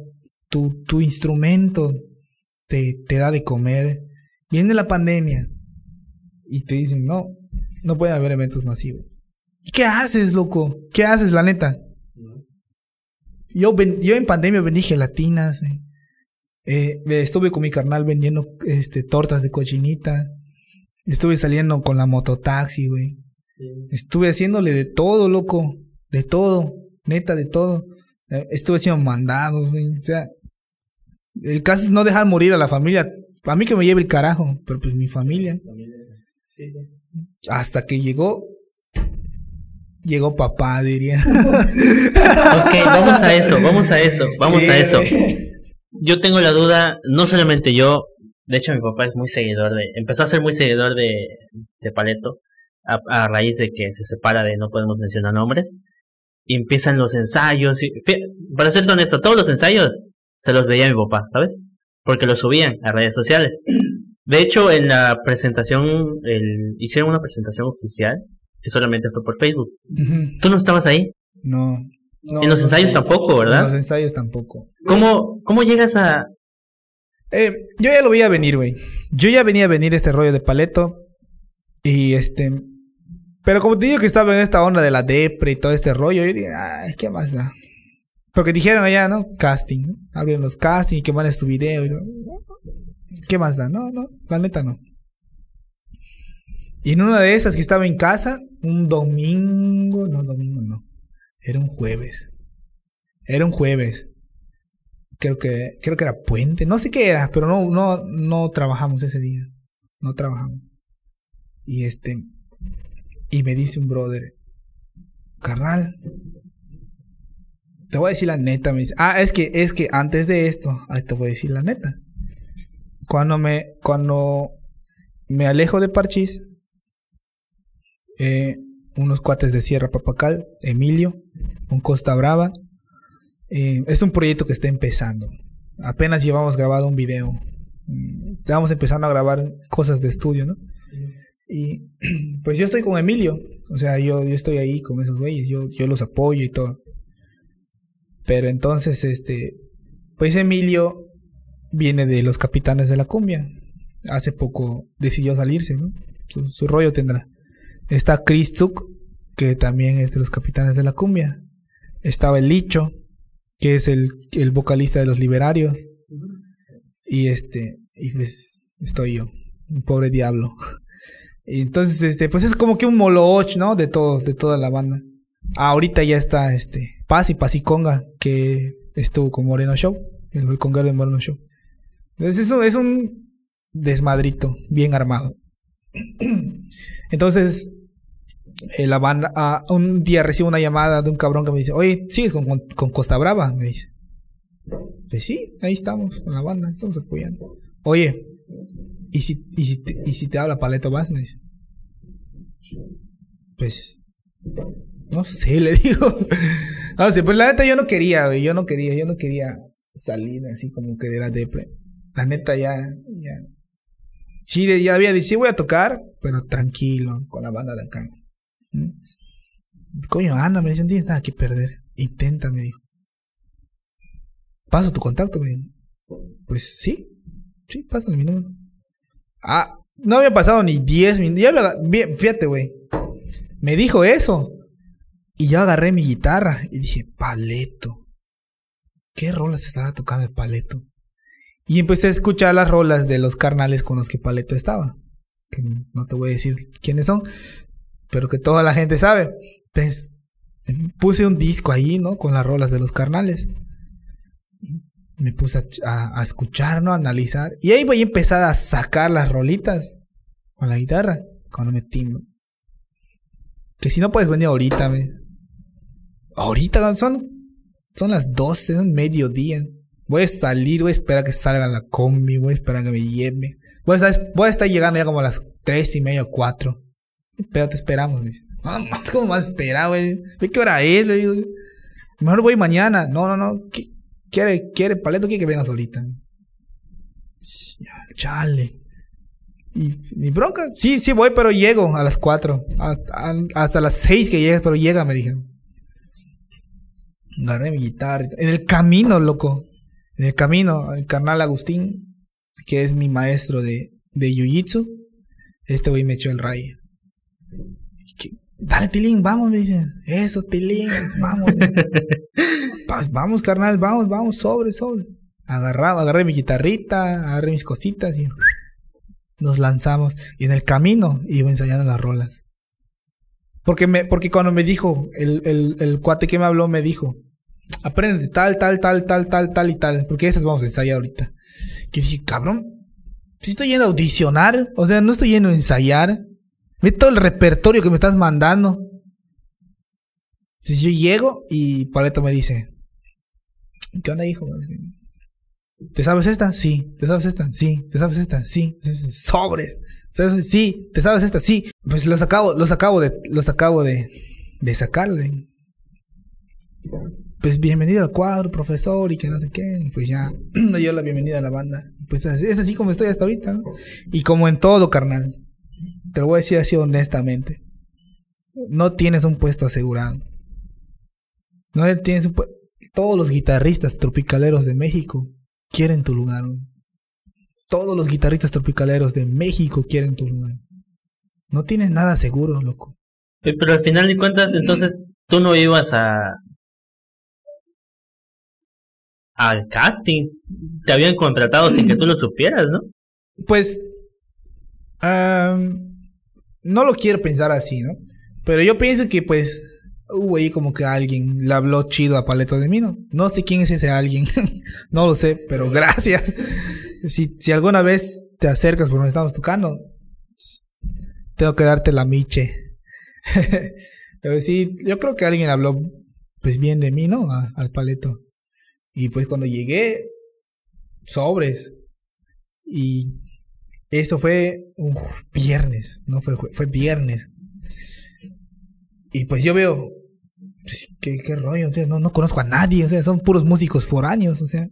Tu, tu instrumento te, te da de comer. Viene la pandemia y te dicen, no, no puede haber eventos masivos. ¿Y qué haces, loco? ¿Qué haces, la neta? Yo, ven- yo en pandemia vendí gelatinas. eh. Eh, estuve con mi carnal vendiendo este, tortas de cochinita. Estuve saliendo con la mototaxi, güey. Estuve haciéndole de todo, loco. De todo. Neta, de todo. Eh, estuve haciendo mandados, güey. O sea, el caso es no dejar morir a la familia. A mí que me lleve el carajo, pero pues mi familia. Hasta que llegó. Llegó papá, diría. Ok, vamos a eso, vamos a eso, vamos Sí, a eso. Yo tengo la duda, no solamente yo, de hecho mi papá es muy seguidor de, empezó a ser muy seguidor de, de Paleto, a, a raíz de que se separa de no podemos mencionar nombres, y empiezan los ensayos, y, para ser honesto, todos los ensayos se los veía mi papá, ¿sabes? Porque los subían a redes sociales. De hecho, en la presentación, el, hicieron una presentación oficial, que solamente fue por Facebook. ¿Tú no estabas ahí? No. no, en los no ensayos sé. tampoco, En ¿verdad? los ensayos tampoco. ¿Cómo, ¿Cómo llegas a, Eh, yo ya lo veía venir, güey. Yo ya venía a venir este rollo de paleto. Y este. Pero como te digo que estaba en esta onda de la depre y todo este rollo, yo dije, ay, ¿qué más da? Porque dijeron allá, ¿no? Casting, ¿no? Abrieron los castings y que mandes tu video. ¿Qué más da? No, no, la neta no. Y en una de esas que estaba en casa, un domingo, no, domingo no. Era un jueves. Era un jueves creo que creo que era puente, no sé qué era, pero no no no trabajamos ese día. No trabajamos. Y este y me dice un brother, "Carnal, te voy a decir la neta", me dice. Ah, es que es que antes de esto, ahí te voy a decir la neta. Cuando me cuando me alejo de Parchís eh, unos cuates de Sierra Papacal, Emilio, un Costa Brava, eh, es un proyecto que está empezando. Apenas llevamos grabado un video. Mm, Estamos empezando a grabar cosas de estudio, ¿no? Y pues yo estoy con Emilio. O sea, yo, yo estoy ahí con esos güeyes. Yo, yo los apoyo y todo. Pero entonces, este. Pues Emilio viene de los capitanes de la cumbia. Hace poco decidió salirse, ¿no? Su, su rollo tendrá. Está Chris Zuck, que también es de los capitanes de la cumbia. Estaba el Licho, que es el, el vocalista de los Liberarios. Y este, y pues estoy yo, un pobre diablo. Y entonces, este, pues es como que un moloch, ¿no? De todos, de toda la banda. Ahorita ya está este, Paz y Paz y Conga, que estuvo con Moreno Show, el, el de Moreno Show. Entonces eso es un desmadrito bien armado. Entonces, eh, la banda, ah, un día recibo una llamada de un cabrón que me dice, oye, ¿sigues con, con, Costa Brava? Me dice. Pues sí, ahí estamos, con la banda, estamos apoyando. Oye, ¿y si, y si, te, y si te habla Paleto más? Me dice. Pues, no sé, le digo. No sé, pues la neta yo no quería, yo no quería, yo no quería salir así como que de la depre. La neta ya, ya, Sí, ya había dicho, sí voy a tocar, pero tranquilo, con la banda de acá. ¿Mm? Coño, anda, me dice, no tienes nada que perder. Intenta, me dijo. Paso tu contacto, me dijo. Pues sí, sí, pásale mi número. Ah, no había pasado ni 10 minutos. Fíjate, güey. Me dijo eso. Y yo agarré mi guitarra y dije, paleto. ¿Qué rolas estará tocando el paleto? Y empecé a escuchar las rolas de los carnales con los que Paleto estaba. Que no te voy a decir quiénes son, pero que toda la gente sabe. Pues puse un disco ahí, ¿no? Con las rolas de los carnales. Me puse a, a- a escuchar, ¿no? A analizar. Y ahí voy a empezar a sacar las rolitas con la guitarra. Cuando me timbo. Que si no puedes venir ahorita, me. Ahorita son, son las 12, son mediodía. Voy a salir, voy a esperar que salga la combi, voy a esperar que me lleve. Voy a estar, a llegando ya como a las 3 y media o 4. Pero te esperamos, me dice. Ah, más como más esperar, güey. ¿Ve qué hora es? Mejor voy mañana. No, no, no. ¿Qué- ¿Quiere, quiere, Paleto que vengas ahorita? Chale. Y ni bronca. Sí, sí voy, pero llego a las 4. A- a- hasta las 6 que llegues, pero llega, me dijeron. Agarré mi guitarra. En el camino, loco. En el camino, el carnal Agustín, que es mi maestro de, de Jiu-Jitsu, este güey me echó el rayo. Dale, Tilín, vamos, me dice. Eso, Tilín, vamos. Va- vamos, carnal, vamos, vamos, sobre, sobre. Agarraba, agarré mi guitarrita, agarré mis cositas y nos lanzamos. Y en el camino iba ensayando las rolas. Porque, porque cuando me dijo, el, el, el cuate que me habló me dijo, aprende tal, tal, tal, tal, tal, tal y tal, porque esas vamos a ensayar ahorita. Que dije, cabrón, si estoy yendo a audicionar, o sea, no estoy yendo a ensayar. Ve todo el repertorio que me estás mandando. Si yo llego y Paleto me dice, ¿qué onda, hijo? ¿Te sabes esta? Sí. ¿Te sabes esta? Sí. ¿Te sabes esta? Sí. ¿Te sabes- Sobres. ¿Sabes? Sí. ¿Te sabes esta? Sí. Pues los acabo, los acabo de, los acabo de, de sacarle. Pues bienvenido al cuadro, profesor, y que no sé qué. Pues ya, le dio la bienvenida a la banda. Pues es así como estoy hasta ahorita. Y como en todo, carnal. Te lo voy a decir así honestamente. No tienes un puesto asegurado. No tienes un pu- Todos los guitarristas tropicaleros de México quieren tu lugar. güey. Todos los guitarristas tropicaleros de México quieren tu lugar. No tienes nada seguro, loco. Pero al final de cuentas, entonces tú no ibas a al casting. Te habían contratado sin que tú lo supieras, ¿no? Pues, no lo quiero pensar así, ¿no? Pero yo pienso que pues hubo ahí como que alguien le habló chido a Paleto de mí, ¿no? Sé quién es ese alguien, no lo sé, pero gracias. Si, si alguna vez te acercas por donde estamos tocando, tengo que darte la miche. pero sí, yo creo que alguien habló pues bien de mí, ¿no? Al Paleto. Y pues cuando llegué, sobres. Y eso fue un viernes, no fue, fue viernes. Y pues yo veo, pues, ¿qué, qué rollo, o sea, no, no conozco a nadie, o sea, son puros músicos foráneos, o sea.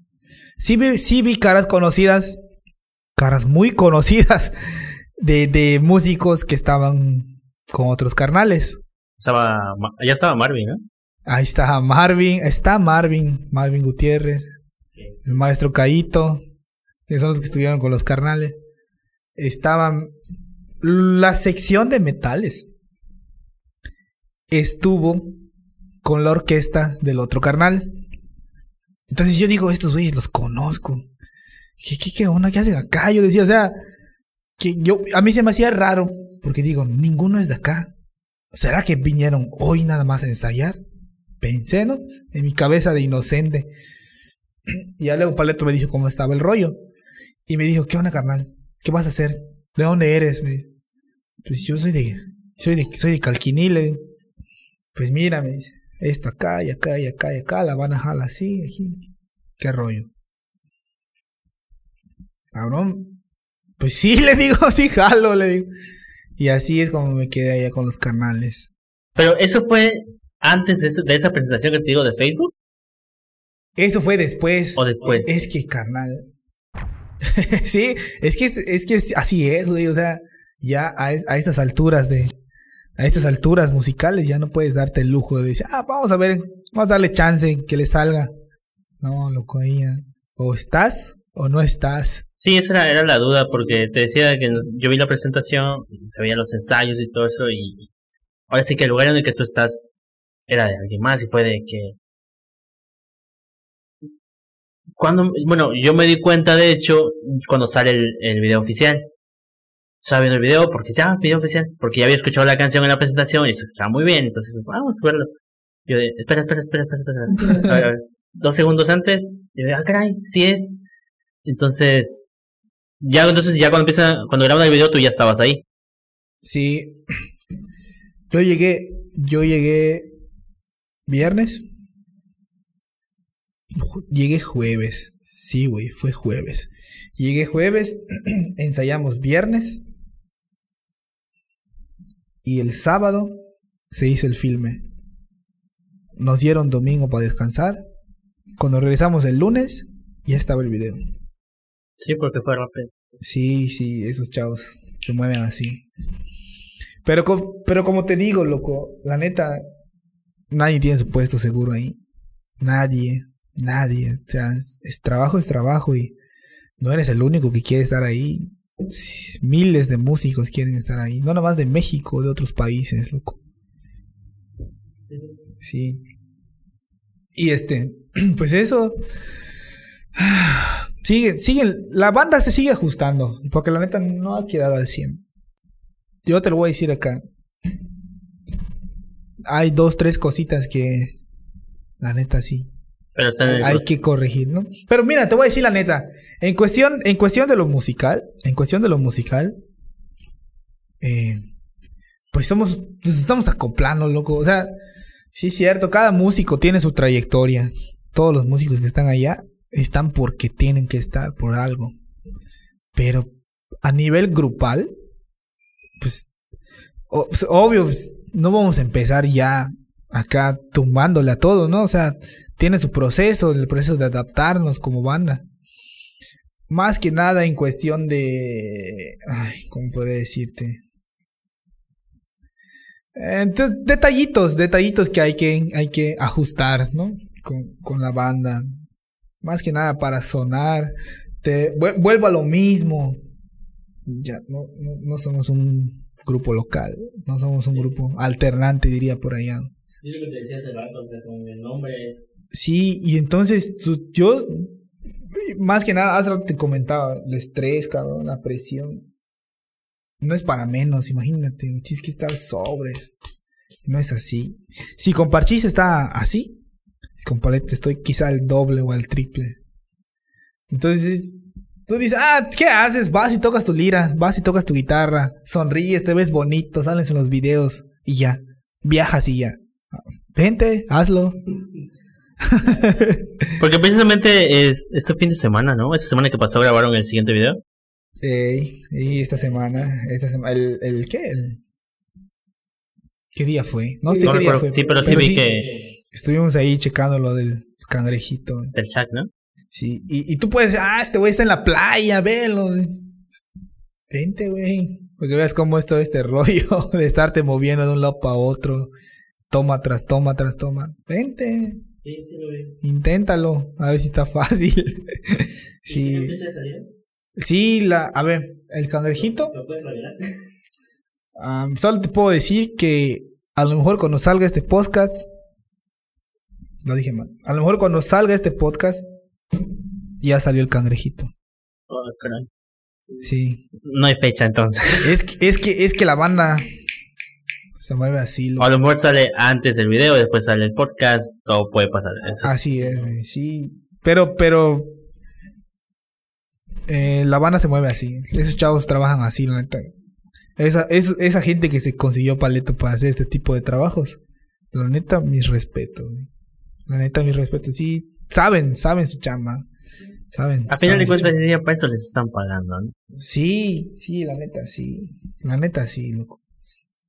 Sí vi, sí vi caras conocidas, caras muy conocidas de, de músicos que estaban con otros carnales. Estaba, ya estaba Marvin. Ahí está Marvin, está Marvin, Marvin Gutiérrez, el maestro Caito, que son los que estuvieron con los carnales. Estaban la sección de metales. Estuvo con la orquesta del otro carnal. Entonces yo digo, estos güeyes los conozco. ¿Qué, qué, qué onda? ¿Qué hacen acá? Yo decía, o sea, que yo, a mí se me hacía raro, porque digo, ninguno es de acá. ¿Será que vinieron hoy nada más a ensayar? Pensé, ¿no? En mi cabeza de inocente. Y ya luego Paleto me dijo cómo estaba el rollo. Y me dijo, ¿qué onda, carnal? ¿Qué vas a hacer? ¿De dónde eres? Me dice. Pues yo soy de, soy de, soy de Calquiní, le digo. Pues mira, me dice, esto acá y acá y acá y acá, la van a jalar así, aquí. ¿Qué rollo? Cabrón. Pues sí, le digo, sí, jalo, le digo. Y así es como me quedé allá con los carnales. Pero eso fue antes de, ese- de esa presentación que te digo de Facebook Eso fue después. o después. Es que, carnal, sí, es que, es que así es, güey. O sea, ya a, a, estas alturas de. A estas alturas musicales ya no puedes darte el lujo de decir, ah, vamos a ver, vamos a darle chance que le salga. No, loco, ahí O estás o no estás. Sí, esa era, era la duda, porque te decía que yo vi la presentación, se veían los ensayos y todo eso, y ahora sí que el lugar en el que tú estás era de alguien más, y fue de que cuando, bueno, yo me di cuenta, de hecho, cuando sale el, el video oficial. Estaba viendo el video porque ya, video oficial, porque ya había escuchado la canción en la presentación y se escuchaba muy bien, entonces vamos a verlo. Yo, espera, espera, espera, espera, espera. A ver, Dos segundos antes, yo digo, ah, caray, sí es. Entonces, ya, entonces ya cuando empieza, cuando graban el video tú ya estabas ahí. Sí. Yo llegué, yo llegué viernes Llegué jueves. Sí, güey, fue jueves. Llegué jueves, ensayamos viernes. Y el sábado se hizo el filme. Nos dieron domingo para descansar. Cuando regresamos el lunes, ya estaba el video. Sí, porque fue rápido. Sí, sí, esos chavos se mueven así. Pero, pero como te digo, loco, la neta, nadie tiene su puesto seguro ahí. Nadie. Nadie. O sea, es, trabajo, es trabajo y no eres el único que quiere estar ahí. Miles de músicos quieren estar ahí. No nada más de México, de otros países, loco. Sí. Y este, pues eso. Sigue, sigue, la banda se sigue ajustando. Porque la neta no ha quedado al 100. Yo te lo voy a decir acá. Hay dos, tres cositas que. La neta sí. Hay que corregir, ¿no? Pero mira, te voy a decir la neta. En cuestión, en cuestión de lo musical, en cuestión de lo musical, eh, pues somos, pues estamos acoplando, loco. O sea, sí es cierto, cada músico tiene su trayectoria. Todos los músicos que están allá están porque tienen que estar por algo. Pero a nivel grupal, pues, pues obvio, pues, no vamos a empezar ya acá tumbándole a todo, ¿no? O sea, tiene su proceso, el proceso de adaptarnos como banda. Más que nada en cuestión de... Ay, ¿cómo podría decirte? Entonces, detallitos, detallitos que hay que, hay que ajustar, ¿no? Con, con la banda. Más que nada para sonar. Te, vuelvo a lo mismo. Ya, no, no, no somos un grupo local. No somos un grupo alternante, diría por allá. Sí, y entonces yo, más que nada, hace te comentaba, el estrés, cabrón, la presión. No es para menos, imagínate, tienes que estar sobres. No es así. Si con Parchís está así, con Palette estoy quizá al doble o al triple. Entonces, tú dices, ah, ¿qué haces? Vas y tocas tu lira, vas y tocas tu guitarra, sonríes, te ves bonito, sales en los videos y ya. Viajas y ya. Vente, hazlo. Porque precisamente es este fin de semana, ¿no? Esta semana que pasó grabaron el siguiente video. Ey, y esta semana, esta semana, el, el qué? ¿Qué día fue? No sé qué día fue. Sí, pero, sí vi que estuvimos ahí checando lo del cangrejito. El chat, ¿no? Sí, y, y tú puedes, ah, este güey está en la playa, velo. Vente, güey. Porque veas cómo es todo este rollo de estarte moviendo de un lado para otro. Toma tras toma tras toma. Vente. Sí, sí lo vi. Inténtalo, a ver si está fácil. sí. Sí, la, a ver, el cangrejito. ¿Lo puedes revelar? solo te puedo decir que a lo mejor cuando salga este podcast, lo dije mal, a lo mejor cuando salga este podcast, ya salió el cangrejito. Oh, Sí. No hay fecha entonces. Es es que, es que la banda se mueve así. a lo mejor sale antes el video, después sale el podcast, todo puede pasar. Así es, sí. Pero, pero. Eh, la banda se mueve así. Esos chavos trabajan así, la neta. Esa, esa gente que se consiguió paleto para hacer este tipo de trabajos. La neta, mis respetos. La neta, mis respetos. Sí, saben, saben su chamba. Saben. A final de cuentas, día para eso les están pagando, ¿no? Sí, sí, la neta, sí. La neta, sí, loco.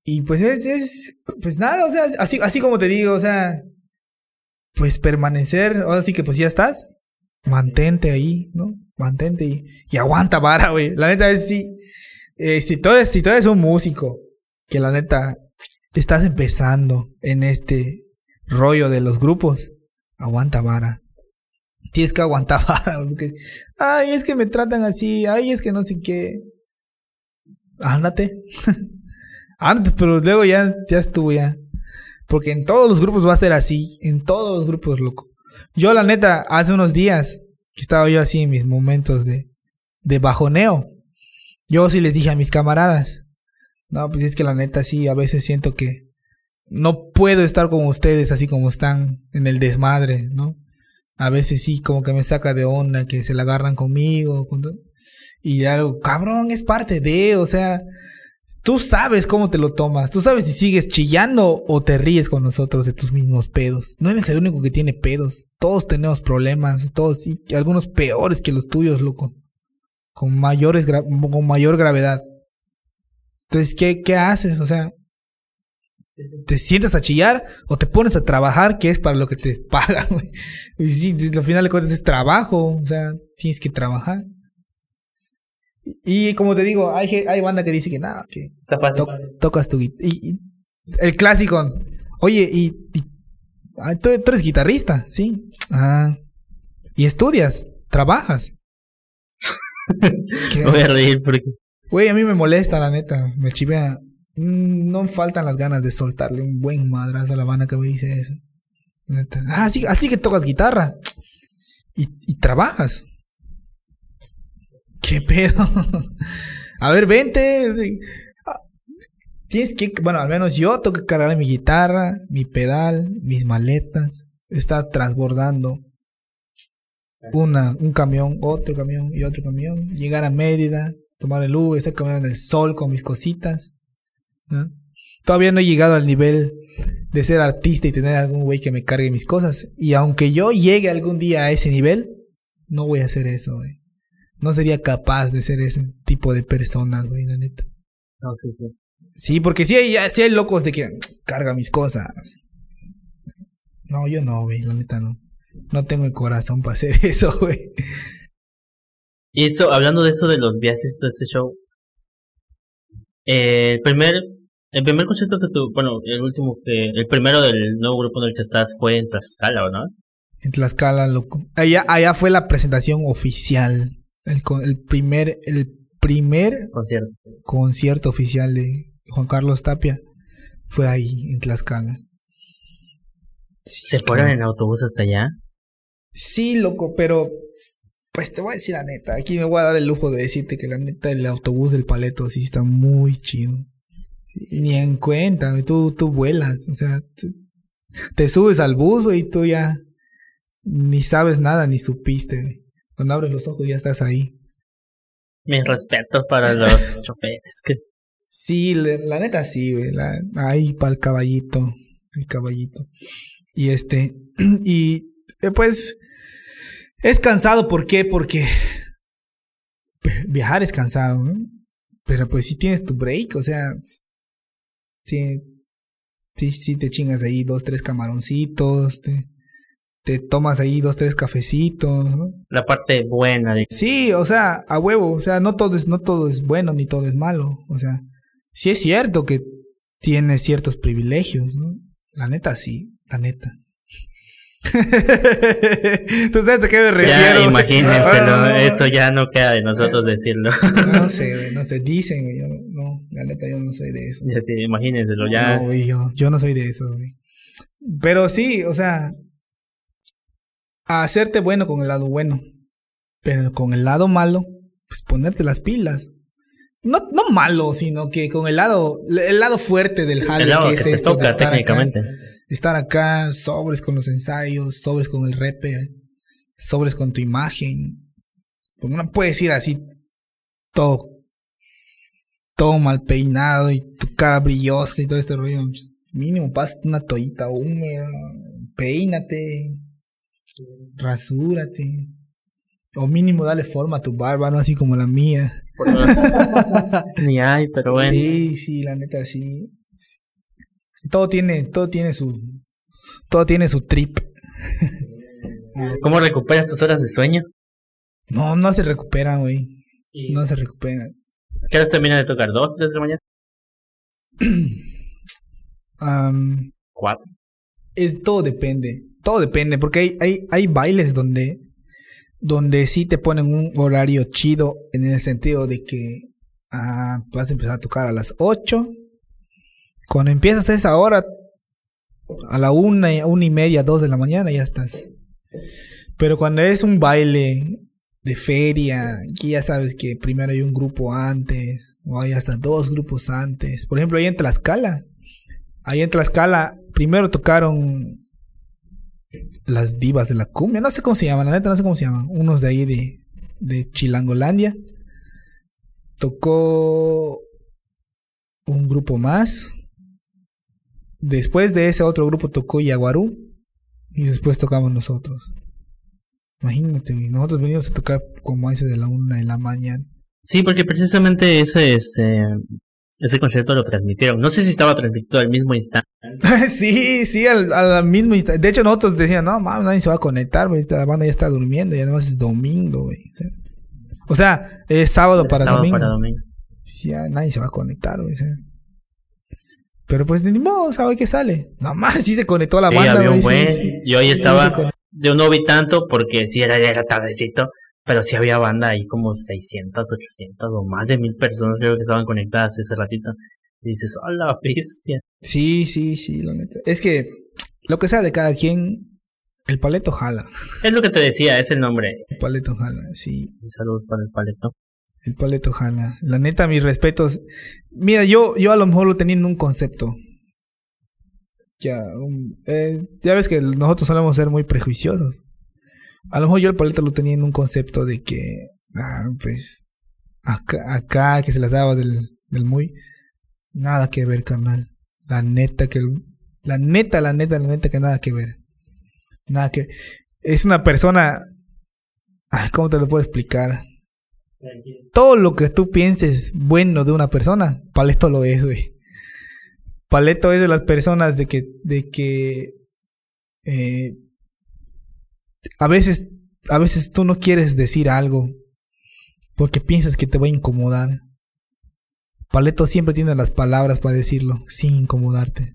Y pues es, es, pues nada, o sea, así, así como te digo, o sea, pues permanecer, ahora sí que pues ya estás, mantente ahí, ¿no? mantente y, y aguanta vara, güey. La neta es sí. eh, si, tú eres, si tú eres un músico, que la neta estás empezando en este rollo de los grupos, aguanta vara. Tienes que aguantar vara, porque, ay, es que me tratan así, ay, es que no sé qué. Ándate. Ándate, pero luego ya, ya estuvo ya. Porque en todos los grupos va a ser así, en todos los grupos, loco. Yo, la neta, hace unos días que estaba yo así en mis momentos de, de bajoneo. Yo sí les dije a mis camaradas, no, pues es que la neta sí, a veces siento que no puedo estar con ustedes así como están en el desmadre, ¿no? A veces sí, como que me saca de onda, que se la agarran conmigo. Y algo, cabrón, es parte de, o sea, tú sabes cómo te lo tomas. Tú sabes si sigues chillando o te ríes con nosotros de tus mismos pedos. No eres el único que tiene pedos. Todos tenemos problemas, todos, y algunos peores que los tuyos, loco. Con mayores, con mayor gravedad. Entonces, ¿qué, qué haces? O sea, ¿te sientas a chillar o te pones a trabajar, que es para lo que te pagan? Y sí, al final de cuentas es trabajo, o sea, tienes que trabajar. Y, como te digo, hay, hay banda que dice que nada, que to- tocas tu guitarra. Y, y el clásico, oye, y, y- ¿tú, tú eres guitarrista, sí. Ah, y estudias, trabajas. Voy a reír porque Güey, a mí me molesta, la neta. Me chivea. Mm, No faltan las ganas de soltarle un buen madrazo a la banda que me dice eso. Neta. Ah, así, así que tocas guitarra. Y, y trabajas. ¿Qué pedo? a ver, vente. Ah, Tienes que, bueno, al menos yo tengo que cargar mi guitarra, mi pedal, mis maletas. Está transbordando una, un camión, otro camión y otro camión. Llegar a Mérida, tomar el Uber, estar caminando en el sol con mis cositas. Todavía no he llegado al nivel de ser artista y tener algún güey que me cargue mis cosas. Y aunque yo llegue algún día a ese nivel, no voy a hacer eso, güey. No sería capaz de ser ese tipo de personas, güey, la neta. no sí, sí. Sí, porque sí hay, sí hay locos de que carga mis cosas. No, yo no, güey, la neta no. No tengo el corazón para hacer eso, güey. Y eso, hablando de eso de los viajes, todo este show. eh, el primer, el primer concierto que tu, bueno, el último que, el primero del nuevo grupo en el que estás fue en Tlaxcala, ¿o no? En Tlaxcala, loco. Allá, allá fue la presentación oficial. El, el primer, el primer Concierto. concierto oficial de Juan Carlos Tapia fue ahí, en Tlaxcala. Sí, ¿Se fueron en autobús hasta allá? Sí, loco, pero pues te voy a decir la neta. Aquí me voy a dar el lujo de decirte que la neta el autobús del Paleto sí está muy chido. Ni en cuenta, tú, tú vuelas, o sea, tú- te subes al bus y tú ya ni sabes nada, ni supiste. Cuando abres los ojos ya estás ahí. Mis respetos para los choferes. Que Sí, la, neta sí, güey. la- Ahí para el caballito. El caballito. Y este. Y eh, pues. Es cansado, ¿por qué? Porque. Viajar es cansado, ¿no? Pero pues si tienes tu break, o sea. Sí, sí, sí te chingas ahí dos, tres camaroncitos. Te, te tomas ahí dos, tres cafecitos, ¿no? la parte buena de Sí, o sea, a huevo, o sea, no todo es, no todo es bueno ni todo es malo, o sea, sí es cierto que tiene ciertos privilegios, ¿no? La neta sí, la neta. ¿Tú sabes a qué me refiero? Ya, imagínenselo, Ah, eso ya no queda de nosotros decirlo. No sé, no sé, dicen, güey, yo no, la neta yo no soy de eso. Ya sí, imagínenselo, ya. No, yo, yo no soy de eso, güey. Pero sí, o sea, a hacerte bueno con el lado bueno, pero con el lado malo, pues ponerte las pilas. No, no malo, sino que con el lado, el lado fuerte del jale, que que es esto de estar acá, técnicamente. estar acá, sobres con los ensayos, sobres con el rapper, sobres con tu imagen. Porque no puedes ir así todo, todo mal peinado y tu cara brillosa y todo este rollo. Pues, mínimo, pásate una toallita húmeda, peínate, rasúrate. O mínimo dale forma a tu barba, no así como la mía. Ni hay, pero bueno. Sí, sí, la neta sí. Todo tiene, todo tiene su, todo tiene su trip. ¿Cómo recuperas tus horas de sueño? No, no se recuperan, güey. No se recuperan. ¿Qué hora termina de tocar? ¿Dos, tres de la mañana? Am, ¿Cuatro? es todo depende. Todo depende. Porque hay, hay, hay bailes donde, donde sí te ponen un horario chido. En el sentido de que ah, vas a empezar a tocar a las 8. Cuando empiezas a esa hora, a la una, una y media, dos de la mañana, ya estás. Pero cuando es un baile de feria, aquí ya sabes que primero hay un grupo antes, o hay hasta dos grupos antes. Por ejemplo, ahí en Tlaxcala, ahí en Tlaxcala, primero tocaron las divas de la cumbia, no sé cómo se llaman, la neta no sé cómo se llaman, unos de ahí de, de Chilangolandia. Tocó un grupo más. Después de ese otro grupo tocó Yaguarú. Y después tocamos nosotros. Imagínate, nosotros venimos a tocar como a eso de la una de la mañana. Sí, porque precisamente ese, ese, ese concierto lo transmitieron. No sé si estaba transmitido al mismo instante. sí, sí, al, a la misma insta- De hecho, nosotros decíamos, no, mames, nadie se va a conectar, güey. La banda ya está durmiendo y además es domingo, güey. O sea, es sábado para sábado domingo. para domingo. Sí, ya nadie se va a conectar, güey. o sea. Pero pues ni modo, ¿sabe qué sale? Nomás sí se conectó la Sí, banda, había un güey. sí, buen. sí. Yo hoy estaba. Yo no vi tanto porque sí era ya tardecito. Pero sí había banda ahí como 600, 800 o más de mil personas creo que estaban conectadas ese ratito. Y dices, hola, bestia. Sí, sí, sí, la neta. Es que lo que sea de cada quien, el paleto jala. Es lo que te decía, es el nombre. El paleto jala, sí. Un saludo para el paleto. El paleto jala. La neta, mis respetos. Mira, yo, yo a lo mejor lo tenía en un concepto. Ya, eh, ya ves que nosotros solemos ser muy prejuiciosos. A lo mejor yo el paleto lo tenía en un concepto de que, ah, pues, acá, acá que se las daba del, del muy. Nada que ver, carnal. La neta que. el- La neta, la neta, la neta que nada que ver. Nada que. Es una persona. Ay, ¿cómo te lo puedo explicar? todo lo que tú pienses bueno de una persona, Paleto lo es, güey. Paleto es de las personas de que, de que eh, a veces, a veces tú no quieres decir algo porque piensas que te va a incomodar. Paleto siempre tiene las palabras para decirlo sin incomodarte.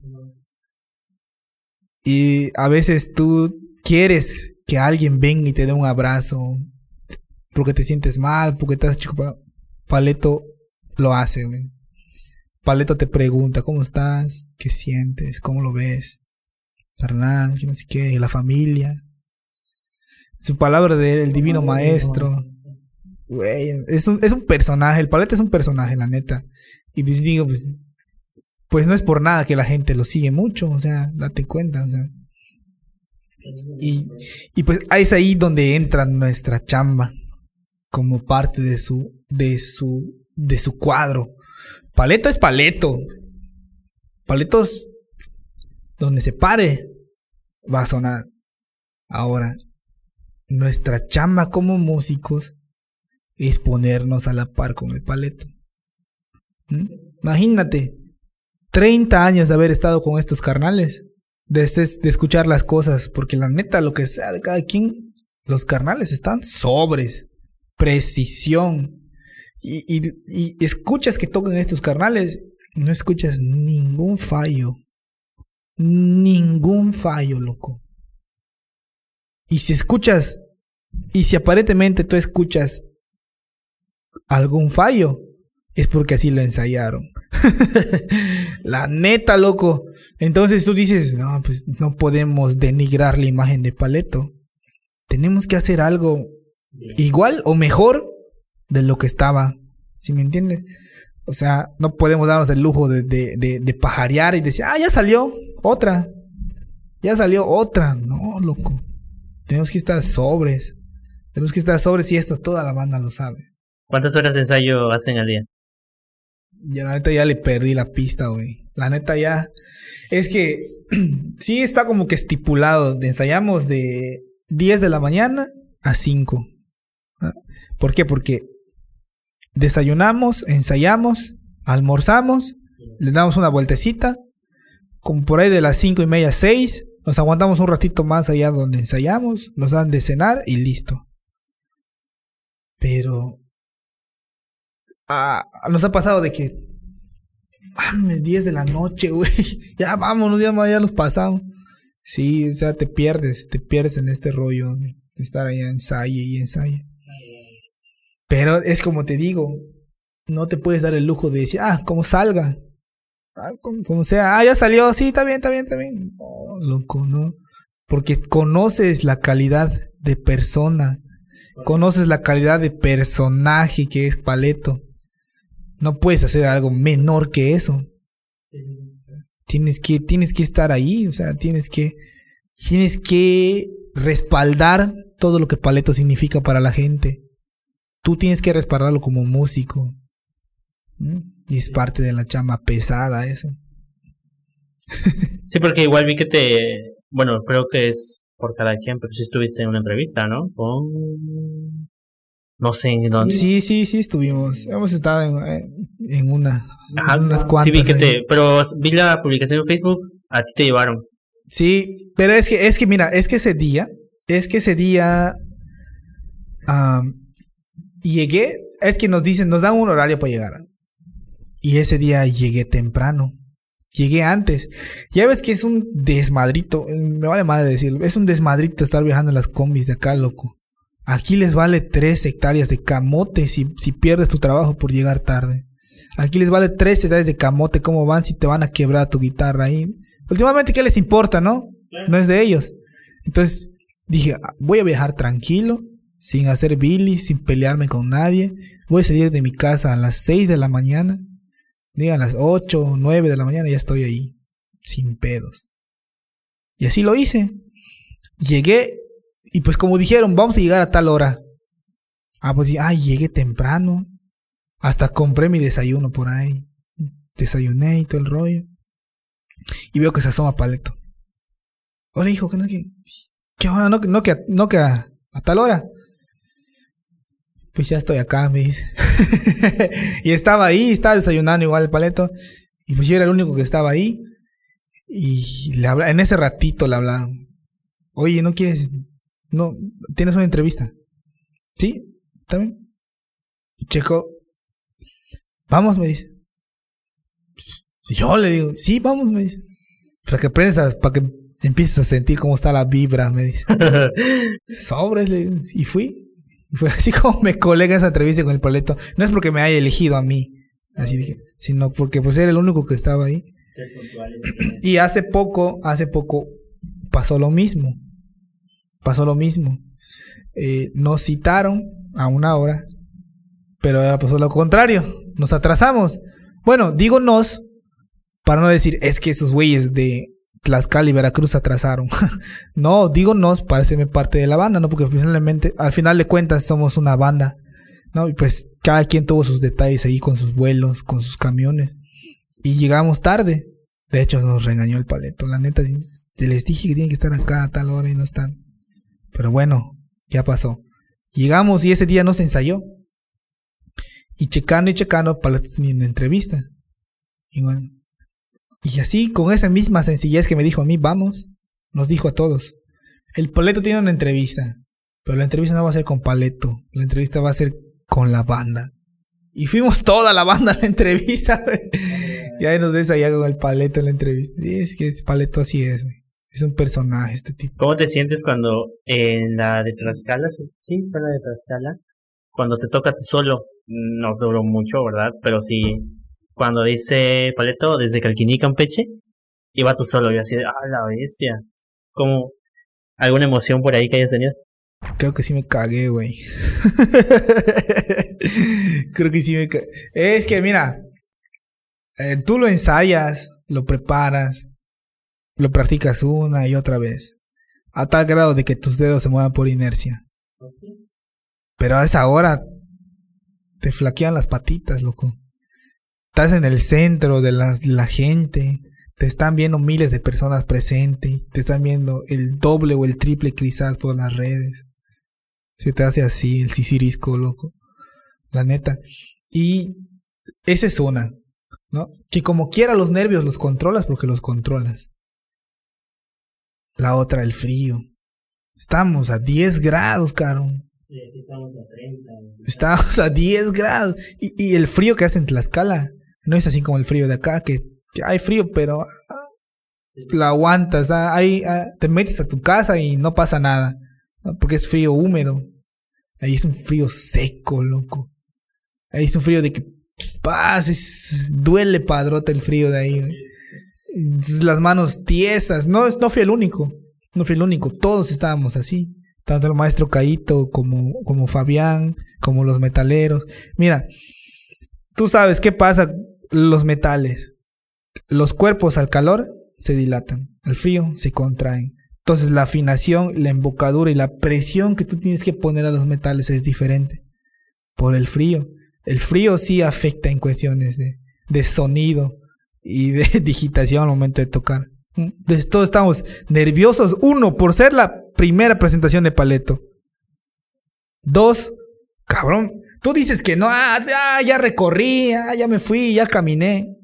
Y a veces tú quieres que alguien venga y te dé un abrazo, porque te sientes mal, porque estás chico. pa- Paleto lo hace, güey. Paleto te pregunta, ¿cómo estás? ¿Qué sientes? ¿Cómo lo ves? Carnal, que no sé qué, la familia. Su palabra del divino maestro. Güey, es un, es un personaje, el Paleto es un personaje, la neta. Y pues digo, pues, pues no es por nada que la gente lo sigue mucho, o sea, date cuenta, o sea. Y, y pues es ahí donde entra nuestra chamba como parte de su de su de su cuadro. Paleto es paleto. Paletos donde se pare va a sonar. Ahora nuestra chamba como músicos es ponernos a la par con el paleto. ¿Mm? Imagínate 30 años de haber estado con estos carnales, de, es- de escuchar las cosas, porque la neta, lo que sea de cada quien, los carnales están sobres, precisión. Y, y- y escuchas que tocan estos carnales, no escuchas ningún fallo. Ningún fallo, loco. Y si escuchas, y si aparentemente tú escuchas algún fallo, es porque así lo ensayaron. la neta, loco. Entonces tú dices, no, pues no podemos denigrar la imagen de Paleto. Tenemos que hacer algo igual o mejor de lo que estaba. ¿Sí me entiendes? O sea, no podemos darnos el lujo de, de, de, de pajarear y decir, ah, ya salió otra. Ya salió otra. No, loco. Tenemos que estar sobres. Tenemos que estar sobres y esto toda la banda lo sabe. ¿Cuántas horas de ensayo hacen al día? Ya la neta ya le perdí la pista, güey. La neta ya. Es que sí está como que estipulado. Ensayamos de 10 de la mañana a 5. ¿Ah? ¿Por qué? Porque desayunamos, ensayamos, almorzamos, le damos una vueltecita. Como por ahí de las 5 y media, 6. Nos aguantamos un ratito más allá donde ensayamos. Nos dan de cenar y listo. Pero ah, nos ha pasado de que mames, 10 de la noche, güey. Ya vámonos, ya, ya nos pasamos. Sí, o sea, te pierdes, te pierdes en este rollo de estar allá ensaye y ensaye. Pero es como te digo, no te puedes dar el lujo de decir, ah, como salga. Ah, como, sea, ah, ya salió, sí, está bien, está bien, está bien. No, loco, no. Porque conoces la calidad de persona, conoces la calidad de personaje que es Paleto. No puedes hacer algo menor que eso. Tienes que, tienes que estar ahí, o sea, tienes que, tienes que respaldar todo lo que Paleto significa para la gente. Tú tienes que respaldarlo como músico. Y es parte de la chamba pesada eso. sí, porque igual vi que te, bueno, creo que es por cada quien, pero sí estuviste en una entrevista, ¿no? Con no sé en dónde. Sí, sí, sí estuvimos. Hemos estado en, en una. unas cuantas. Sí, vi que te. Pero vi la publicación en Facebook, a ti te llevaron. Sí, pero es que, es que mira, es que ese día, es que ese día. llegué, es que nos dicen, nos dan un horario para llegar. Y ese día llegué temprano. Llegué antes. Ya ves que es un desmadrito. Me vale madre decirlo. Es un desmadrito estar viajando en las combis de acá, loco. Aquí les vale tres hectáreas de camote si, si pierdes tu trabajo por llegar tarde. Aquí les vale tres hectáreas de camote. ¿Cómo van si te van a quebrar tu guitarra ahí? Últimamente, ¿qué les importa, no? No es de ellos. Entonces dije, ah, voy a viajar tranquilo, sin hacer billy, sin pelearme con nadie. Voy a salir de mi casa a las seis de la mañana. Digan las ocho o nueve de la mañana, ya estoy ahí, sin pedos. Y así lo hice. Llegué y pues como dijeron, vamos a llegar a tal hora. Ah, pues ay, llegué temprano. Hasta compré mi desayuno por ahí. Desayuné y todo el rollo. Y veo que se asoma Paleto. Hola, hijo, ¿qué? ¿Qué hora? No, no que, no que a, tal hora. Pues ya estoy acá, me dice. y estaba ahí, estaba desayunando igual el paleto. Y pues yo era el único que estaba ahí. Y le habla, en ese ratito le hablaron. Oye, ¿no quieres no, tienes una entrevista. ¿Sí? ¿Está bien? Checo, vamos, me dice. Yo le digo, sí, vamos, me dice. Para que aprendas, para que empieces a sentir cómo está la vibra, me dice. Sobres, le digo. Y fui. Fue así como me colega esa entrevista con el paleto. No es porque me haya elegido a mí, así dije, sino porque pues era el único que estaba ahí. Y hace poco, hace poco pasó lo mismo pasó lo mismo. Eh, nos citaron a una hora, pero ahora pasó lo contrario. Nos atrasamos. Bueno, digo nos, para no decir, es que esos güeyes de Tlaxcala y Veracruz atrasaron. no, digo nos para hacerme parte de la banda, ¿no? Porque finalmente, al final de cuentas somos una banda, ¿no? Y pues cada quien tuvo sus detalles ahí con sus vuelos, con sus camiones. Y llegamos tarde. De hecho, nos regañó el paleto. La neta, les dije que tienen que estar acá a tal hora y no están. Pero bueno, ya pasó. Llegamos y ese día no se ensayó. Y checando y checando, para tenía una entrevista. Igual. Y así, con esa misma sencillez que me dijo a mí, vamos, nos dijo a todos. El Paleto tiene una entrevista, pero la entrevista no va a ser con Paleto, la entrevista va a ser con la banda. Y fuimos toda la banda a la entrevista. y ahí nos ves allá con el Paleto en la entrevista. Y es que es Paleto así es. Es un personaje este tipo. ¿Cómo te sientes cuando en la de Tlaxcala, sí, fue la de Tlaxcala, cuando te toca tú solo? No duró mucho, ¿verdad? Pero sí, cuando dice Paleto, desde Calquiní, Campeche, iba tú solo, y así de, ah, la bestia. ¿Cómo? ¿Alguna emoción por ahí que hayas tenido? Creo que sí me cagué, güey. Creo que sí me cagué. Es que, mira, eh, tú lo ensayas, lo preparas, lo practicas una y otra vez, a tal grado de que tus dedos se muevan por inercia. Pero a esa hora te flaquean las patitas, loco. Estás en el centro de la, la gente, te están viendo miles de personas presentes, te están viendo el doble o el triple quizás por las redes. Se te hace así el sisirisco, loco. La neta. Y esa es una, ¿no? Que como quiera los nervios los controlas porque los controlas. La otra, el frío. Estamos a 10 grados, caro. Estamos a 10 grados. Y, y, el frío que hace en Tlaxcala no es así como el frío de acá, que, hay frío, pero ah, la aguantas. Ah, hay, ah, te metes a tu casa y no pasa nada. Porque es frío húmedo. Ahí es un frío seco, loco. Ahí es un frío de que pases. Duele padrote el frío de ahí. Las manos tiesas. No, no fui el único. No fui el único. Todos estábamos así tanto el maestro Caito como, como Fabián, como los metaleros. Mira, tú sabes qué pasa los metales. Los cuerpos al calor se dilatan, al frío se contraen. Entonces la afinación, la embocadura y la presión que tú tienes que poner a los metales es diferente por el frío. El frío sí afecta en cuestiones de, sonido y de digitación al momento de tocar. Entonces todos estamos nerviosos, uno, por ser la primera presentación de Paleto. Dos, cabrón, tú dices que no, ah, ya recorrí, ah, ya me fui, ya caminé.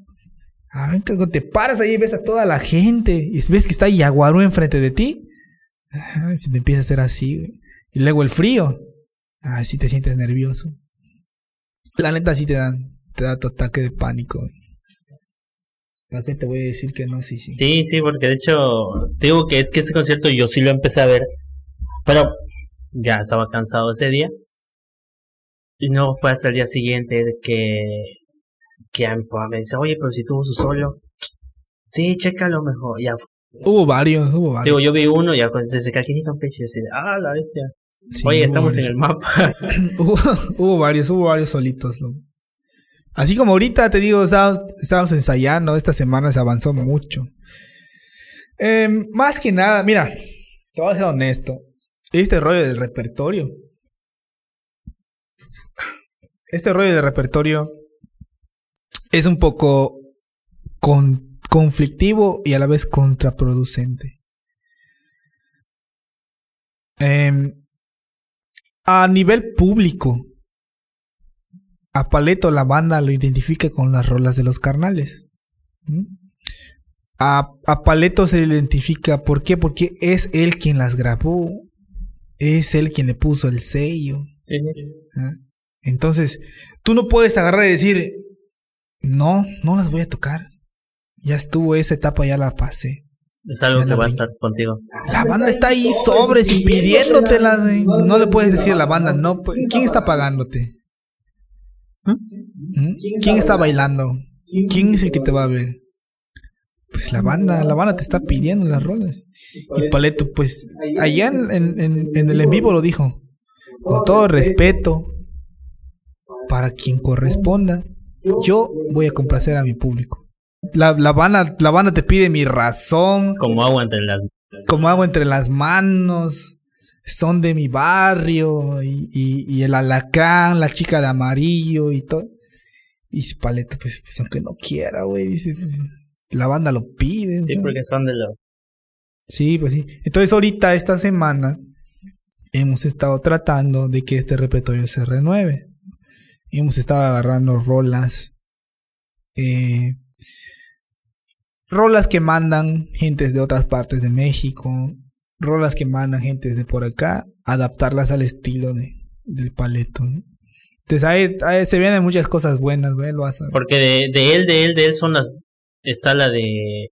Ah, te paras ahí y ves a toda la gente y ves que está Yaguarú enfrente de ti. Ah, si te empieza a hacer así, Y luego el frío. Ah, te sientes nervioso. La neta sí te dan, te da tu ataque de pánico. ¿Para qué te voy a decir que no? Sí, sí. Sí, sí, porque de hecho, digo que es que ese concierto yo sí lo empecé a ver, pero ya estaba cansado ese día. Y no fue hasta el día siguiente que, que a mi papá me dice, oye, pero si tuvo su solo. Sí, chécalo mejor. Ya Hubo varios, hubo varios. Digo, yo vi uno, ya desde que aquí un pecho y decía, ah, la bestia. oye, estamos en el mapa. hubo, hubo, varios, hubo varios solitos, ¿no? Así como ahorita te digo, estábamos, ensayando, esta semana se avanzó mucho. Em, más que nada, mira, te voy a ser honesto. Este rollo del repertorio. Este rollo del repertorio es un poco conflictivo y a la vez contraproducente. Em, a nivel público, a Paleto la banda lo identifica con las rolas de los carnales. A, a, Paleto se identifica, ¿por qué? Porque es él quien las grabó, es él quien le puso el sello. ¿Ah? Entonces, tú no puedes agarrar y decir, no, no las voy a tocar. Ya estuvo esa etapa, ya la pasé. Es algo que va a estar contigo. La banda está ahí sobres y pidiéndotelas. No le puedes decir a la banda, no. Pues, ¿Quién está pagándote? ¿Mm? ¿Quién está bailando? ¿Quién es el que te va a ver? Pues la banda, la banda te está pidiendo las rolas. Y Paleto, pues allá en, en, el en vivo lo dijo. Con todo respeto, para quien corresponda, yo voy a complacer a mi público. La, la, banda, la banda te pide mi razón. Como agua entre las Como agua entre las manos son de mi barrio y, y, el alacrán, la chica de amarillo y todo. Y Paleta, pues, pues aunque no quiera, güey, dice, pues, la banda lo pide. Sí, porque son de los... Sí, pues sí. Entonces ahorita, esta semana, hemos estado tratando de que este repertorio se renueve. Hemos estado agarrando rolas. Eh, rolas que mandan gentes de otras partes de México, rolas que mandan gente desde por acá, adaptarlas al estilo de, del paleto. Entonces ahí, se vienen muchas cosas buenas, güey, lo Porque de, de, él, de él, de él son las... Está la de...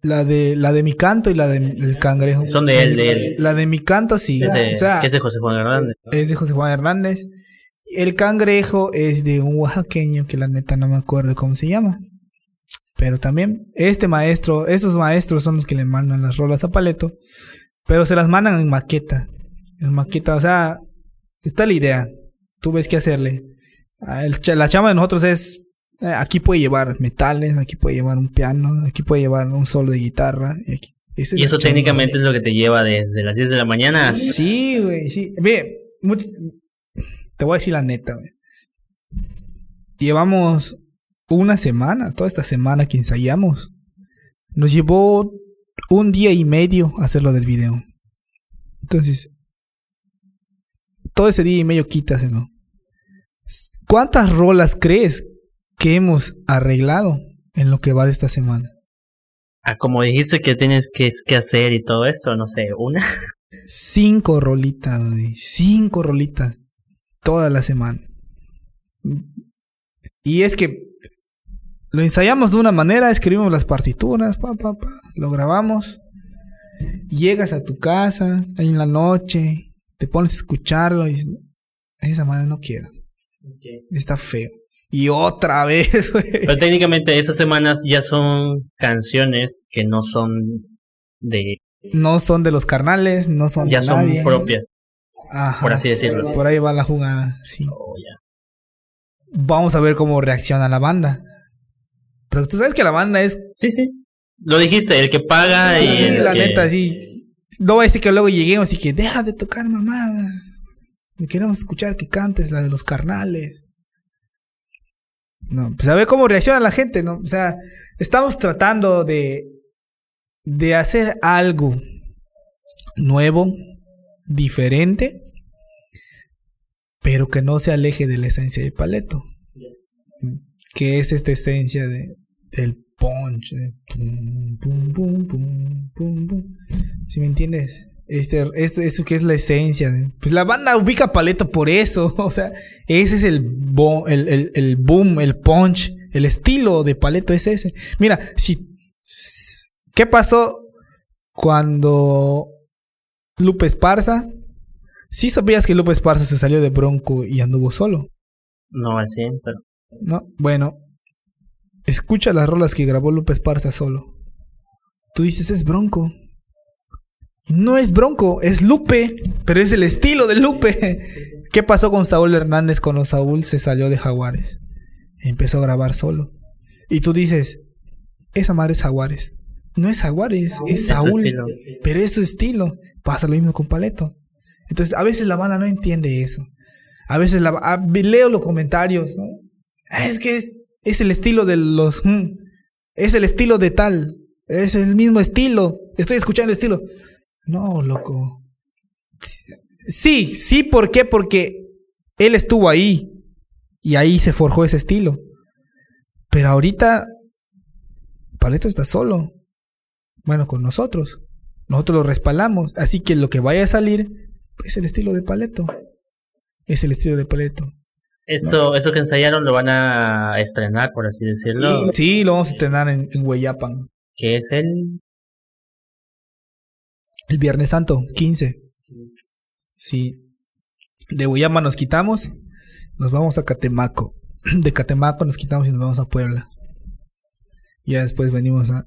La de, la de mi canto y la del cangrejo. Son de él, de él. La de mi canto sí. Es de, es de José Juan Hernández. Es de José Juan Hernández. El cangrejo es de un oaxaqueño que la neta no me acuerdo cómo se llama. Pero también este maestro, estos maestros son los que le mandan las rolas a Paleto. Pero se las mandan en maqueta. En maqueta, o sea, está la idea. Tú ves qué hacerle. Ah, la chama de nosotros es. Eh, aquí puede llevar metales, aquí puede llevar un piano, aquí puede llevar un solo de guitarra. Y, eso técnicamente es lo que te lleva desde las 10 de la mañana. Sí, güey, sí. Ve, te voy a decir la neta, güey. Llevamos una semana, toda esta semana que ensayamos. Nos llevó un día y medio hacerlo del video. Entonces, todo ese día y medio quítaselo. ¿Cuántas rolas crees que hemos arreglado en lo que va de esta semana? Ah, como dijiste que tienes que, que hacer y todo eso, no sé, una. Cinco rolitas, güey. Cinco rolitas. Toda la semana. Y es que lo ensayamos de una manera, escribimos las partituras, pa, pa, pa, lo grabamos. Llegas a tu casa, en la noche, te pones a escucharlo y esa manera no queda. Está feo. Y otra vez, güey. Pero técnicamente esas semanas ya son canciones que no son de... No son de los carnales, no son Ya de son nadie. propias, Ajá. por así decirlo. Por ahí va la jugada, sí. Oh. Vamos a ver cómo reacciona la banda. Pero tú sabes que la banda es... Sí, sí. Lo dijiste, el que paga Sí, y... el la que- neta, sí. No va a decir que luego lleguemos y que deja de tocar mamada. Queremos escuchar que cantes la de los carnales. No, pues a ver cómo reacciona la gente, ¿no? O sea, estamos tratando de, de hacer algo nuevo, diferente, pero que no se aleje de la esencia de Paleto. Que es esta esencia de, del punch. de pum, pum, pum, pum, pum, pum. ¿Sí me entiendes? Este, este, que es la esencia. Pues la banda ubica Paleto por eso. O sea, ese es el, bo- el, el, el boom, el punch. El estilo de Paleto es ese. Mira, si. ¿Qué pasó cuando Lupe Esparza? Sí sabías que Lupe Esparza se salió de Bronco y anduvo solo. No 100, pero... ¿no? Bueno, escucha las rolas que grabó Lupe Esparza solo. Tú dices, es Bronco. Y No es Bronco, es Lupe, pero es el estilo de Lupe. ¿Qué pasó con Saúl Hernández cuando Saúl se salió de Jaguares? Empezó a grabar solo. Y tú dices, esa madre es Jaguares. No es Jaguares, es Saúl. Pero es su estilo. Pasa lo mismo con Paleto. Entonces, a veces la banda no entiende eso. A veces la, a- leo los comentarios. Ah, Es que es, es el estilo de los... mm, es el estilo de tal. Es el mismo estilo. Estoy escuchando el estilo. No, loco. Sí, sí, ¿por qué? Porque él estuvo ahí. Y ahí se forjó ese estilo. Pero ahorita... Paleto está solo. Bueno, con nosotros. Nosotros lo respaldamos. Así que lo que vaya a salir es el estilo de Paleto. Es el estilo de Paleto. Eso, eso que ensayaron lo van a estrenar, por así decirlo. Sí, lo vamos a estrenar en, en Hueyapan. Que es el... El Viernes Santo, 15. Sí. De Hueyapan nos quitamos. Nos vamos a Catemaco. De Catemaco nos quitamos y nos vamos a Puebla. Ya después venimos a,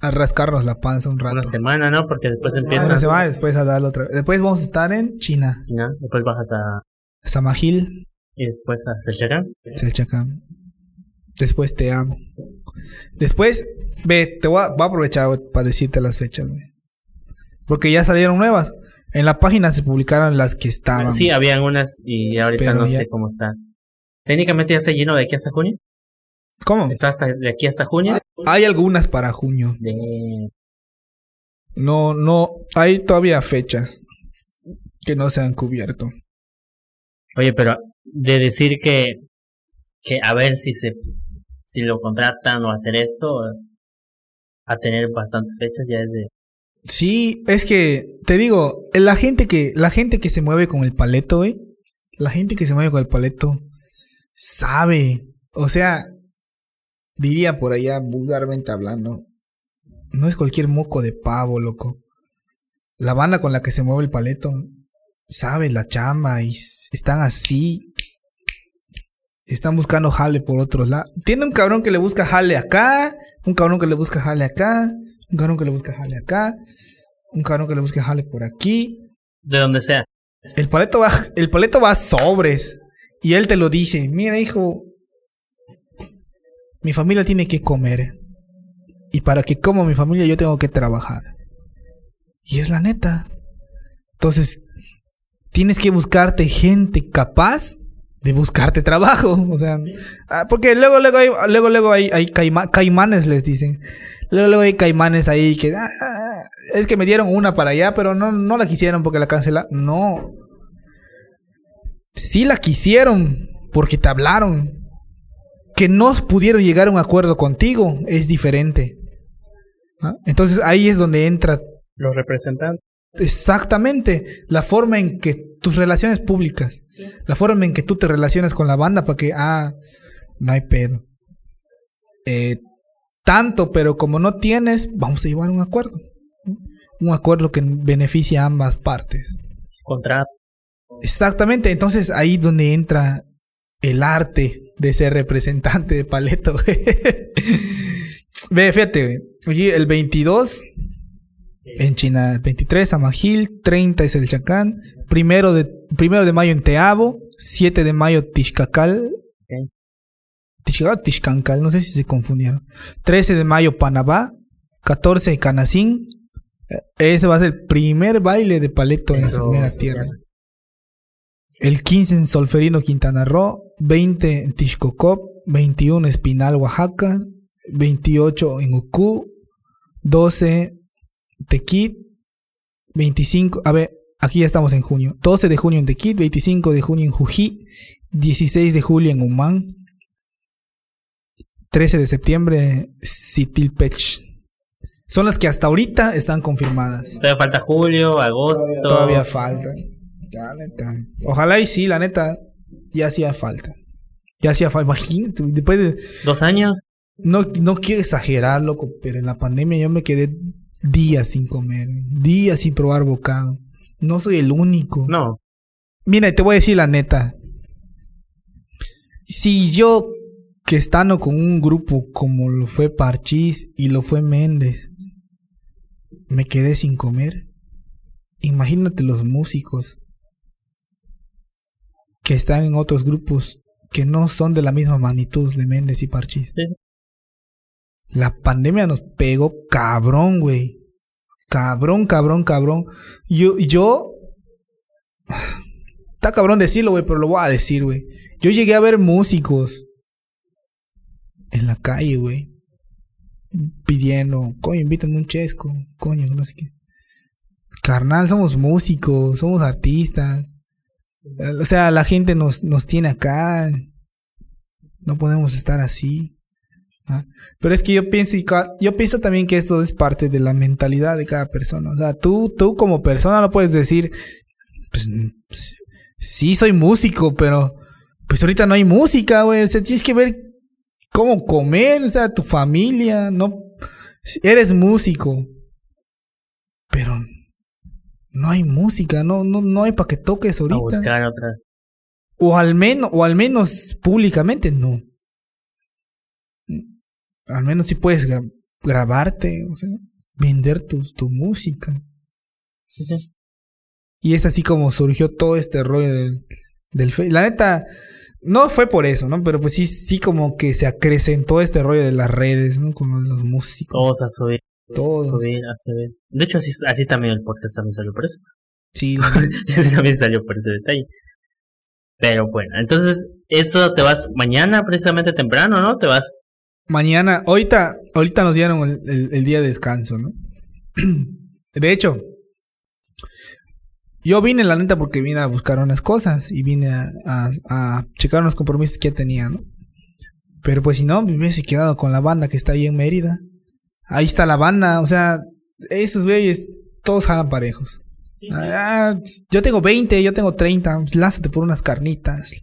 a rascarnos la panza un rato. Una semana, ¿no? Porque después empieza... Una semana, después a darle otra vez. Después vamos a estar en China. Después bajas a... Samajil, Y después a Selchacán. Selchacán. Después te amo. Después, ve, te voy a, voy a aprovechar para decirte las fechas, güey. Porque ya salieron nuevas. En la página se publicaron las que estaban. Sí, habían unas y ahorita Pero no ya- sé cómo está. Técnicamente ya se llenó de aquí hasta junio. ¿Cómo? Está hasta de aquí hasta junio. Hay algunas para junio. De... No, no, hay todavía fechas que no se han cubierto. Oye, pero de decir que, que a ver si se si lo contratan o hacer esto, a tener bastantes fechas ya es de... Sí, es que te digo, la gente que la gente que se mueve con el paleto, güey, la gente que se mueve con el paleto sabe, o sea, diría por allá vulgarmente hablando, no es cualquier moco de pavo, loco. La banda con la que se mueve el paleto sabe la chamba y están así. Están buscando jale por otros lados. Tiene un cabrón que le busca jale acá, un cabrón que le busca jale acá, un cabrón que le busca jale acá, un cabrón que le busca jale por aquí. De donde sea. El paleto va, el paleto va a sobres. Y él te lo dice, mira hijo, mi familia tiene que comer. Y para que coma mi familia yo tengo que trabajar. Y es la neta. Entonces, tienes que buscarte gente capaz de buscarte trabajo. O sea, ah, porque luego, luego hay, luego, luego hay, hay caima- caimanes, les dicen. Luego, luego hay caimanes ahí que, ah, ah, es que me dieron una para allá, pero no, no la quisieron porque la cancelaron. No. Sí la quisieron porque te hablaron. Que no pudieron llegar a un acuerdo contigo es diferente. ¿Ah? Entonces ahí es donde entra Los representantes. Exactamente. La forma en que tus relaciones públicas, la forma en que tú te relacionas con la banda para que, ah, no hay pedo. Eh, tanto, pero como no tienes, vamos a llevar un acuerdo. Un acuerdo que beneficia a ambas partes. Contrato. Exactamente, entonces ahí es donde entra el arte de ser representante de Paleto. Ve, fíjate, oye, el 22 en China, el 23 Amagil, 30 es el Chacán, primero de, primero de mayo en Teabo, 7 de mayo Tishkacal, Tishkacal, Tishkancal, no sé si se confundieron, 13 de mayo Panabá, 14 Canacín, ese va a ser el primer baile de Paleto en su primera tierra. El 15 en Solferino, Quintana Roo. 20 en Tishkokop. 21 en Espinal, Oaxaca. 28 en Ucú. 12 Tequit. 25, a ver, aquí ya estamos en junio. 12 de junio en Tequit. 25 de junio en Jují. 16 de julio en Humán. 13 de septiembre, Sitilpech. Son las que hasta ahorita están confirmadas. Todavía falta julio, agosto. Todavía falta. Ya, neta. Ojalá y sí, la neta, ya hacía falta. Ya hacía falta. Imagínate, después de. ¿Dos años? No, no quiero exagerar, loco, pero en la pandemia yo me quedé días sin comer, días sin probar bocado. No soy el único. No. Mira, te voy a decir la neta. Si yo, que estando con un grupo como lo fue Parchís y lo fue Méndez, me quedé sin comer, imagínate los músicos que están en otros grupos que no son de la misma magnitud de Méndez y Parchís. La pandemia nos pegó cabrón, güey. Cabrón, cabrón, cabrón. Yo, yo. Está cabrón decirlo, güey, pero lo voy a decir, güey. Yo llegué a ver músicos en la calle, güey. Pidiendo, coño, invítame un chesco, coño, no sé qué. Carnal, somos músicos, somos artistas. O sea, la gente nos, nos tiene acá. No podemos estar así. Pero es que yo pienso, yo pienso también que esto es parte de la mentalidad de cada persona. O sea, tú, tú como persona no puedes decir, pues, pues sí soy músico, pero pues ahorita no hay música, güey. O sea, tienes que ver cómo comer, o sea, tu familia, no. Eres músico, pero no hay música, no, no, no hay para que toques ahorita. buscar otra. O al menos, o al menos públicamente, no. Al menos si puedes grabarte, o sea, vender tu, tu música. Y es así como surgió todo este rollo del, del La neta, no fue por eso, ¿no? Pero pues sí, sí como que se acrecentó este rollo de las redes, ¿no? Como los músicos. Todos a subir. Subir, a subir. De hecho, así, así también el podcast también salió por eso. Sí. también salió por ese detalle. Pero bueno, entonces, eso te vas mañana precisamente temprano, ¿no? Te vas... Mañana, ahorita, ahorita nos dieron el, el día de descanso, ¿no? De hecho, yo vine, la neta, porque vine a buscar unas cosas y vine a, a, checar unos compromisos que ya tenía, ¿no? Pero pues si no, me hubiese quedado con la banda que está ahí en Mérida. Ahí está la banda, o sea, esos güeyes, todos jalan parejos. Ah, yo tengo 20, yo tengo 30, pues, lázate por unas carnitas,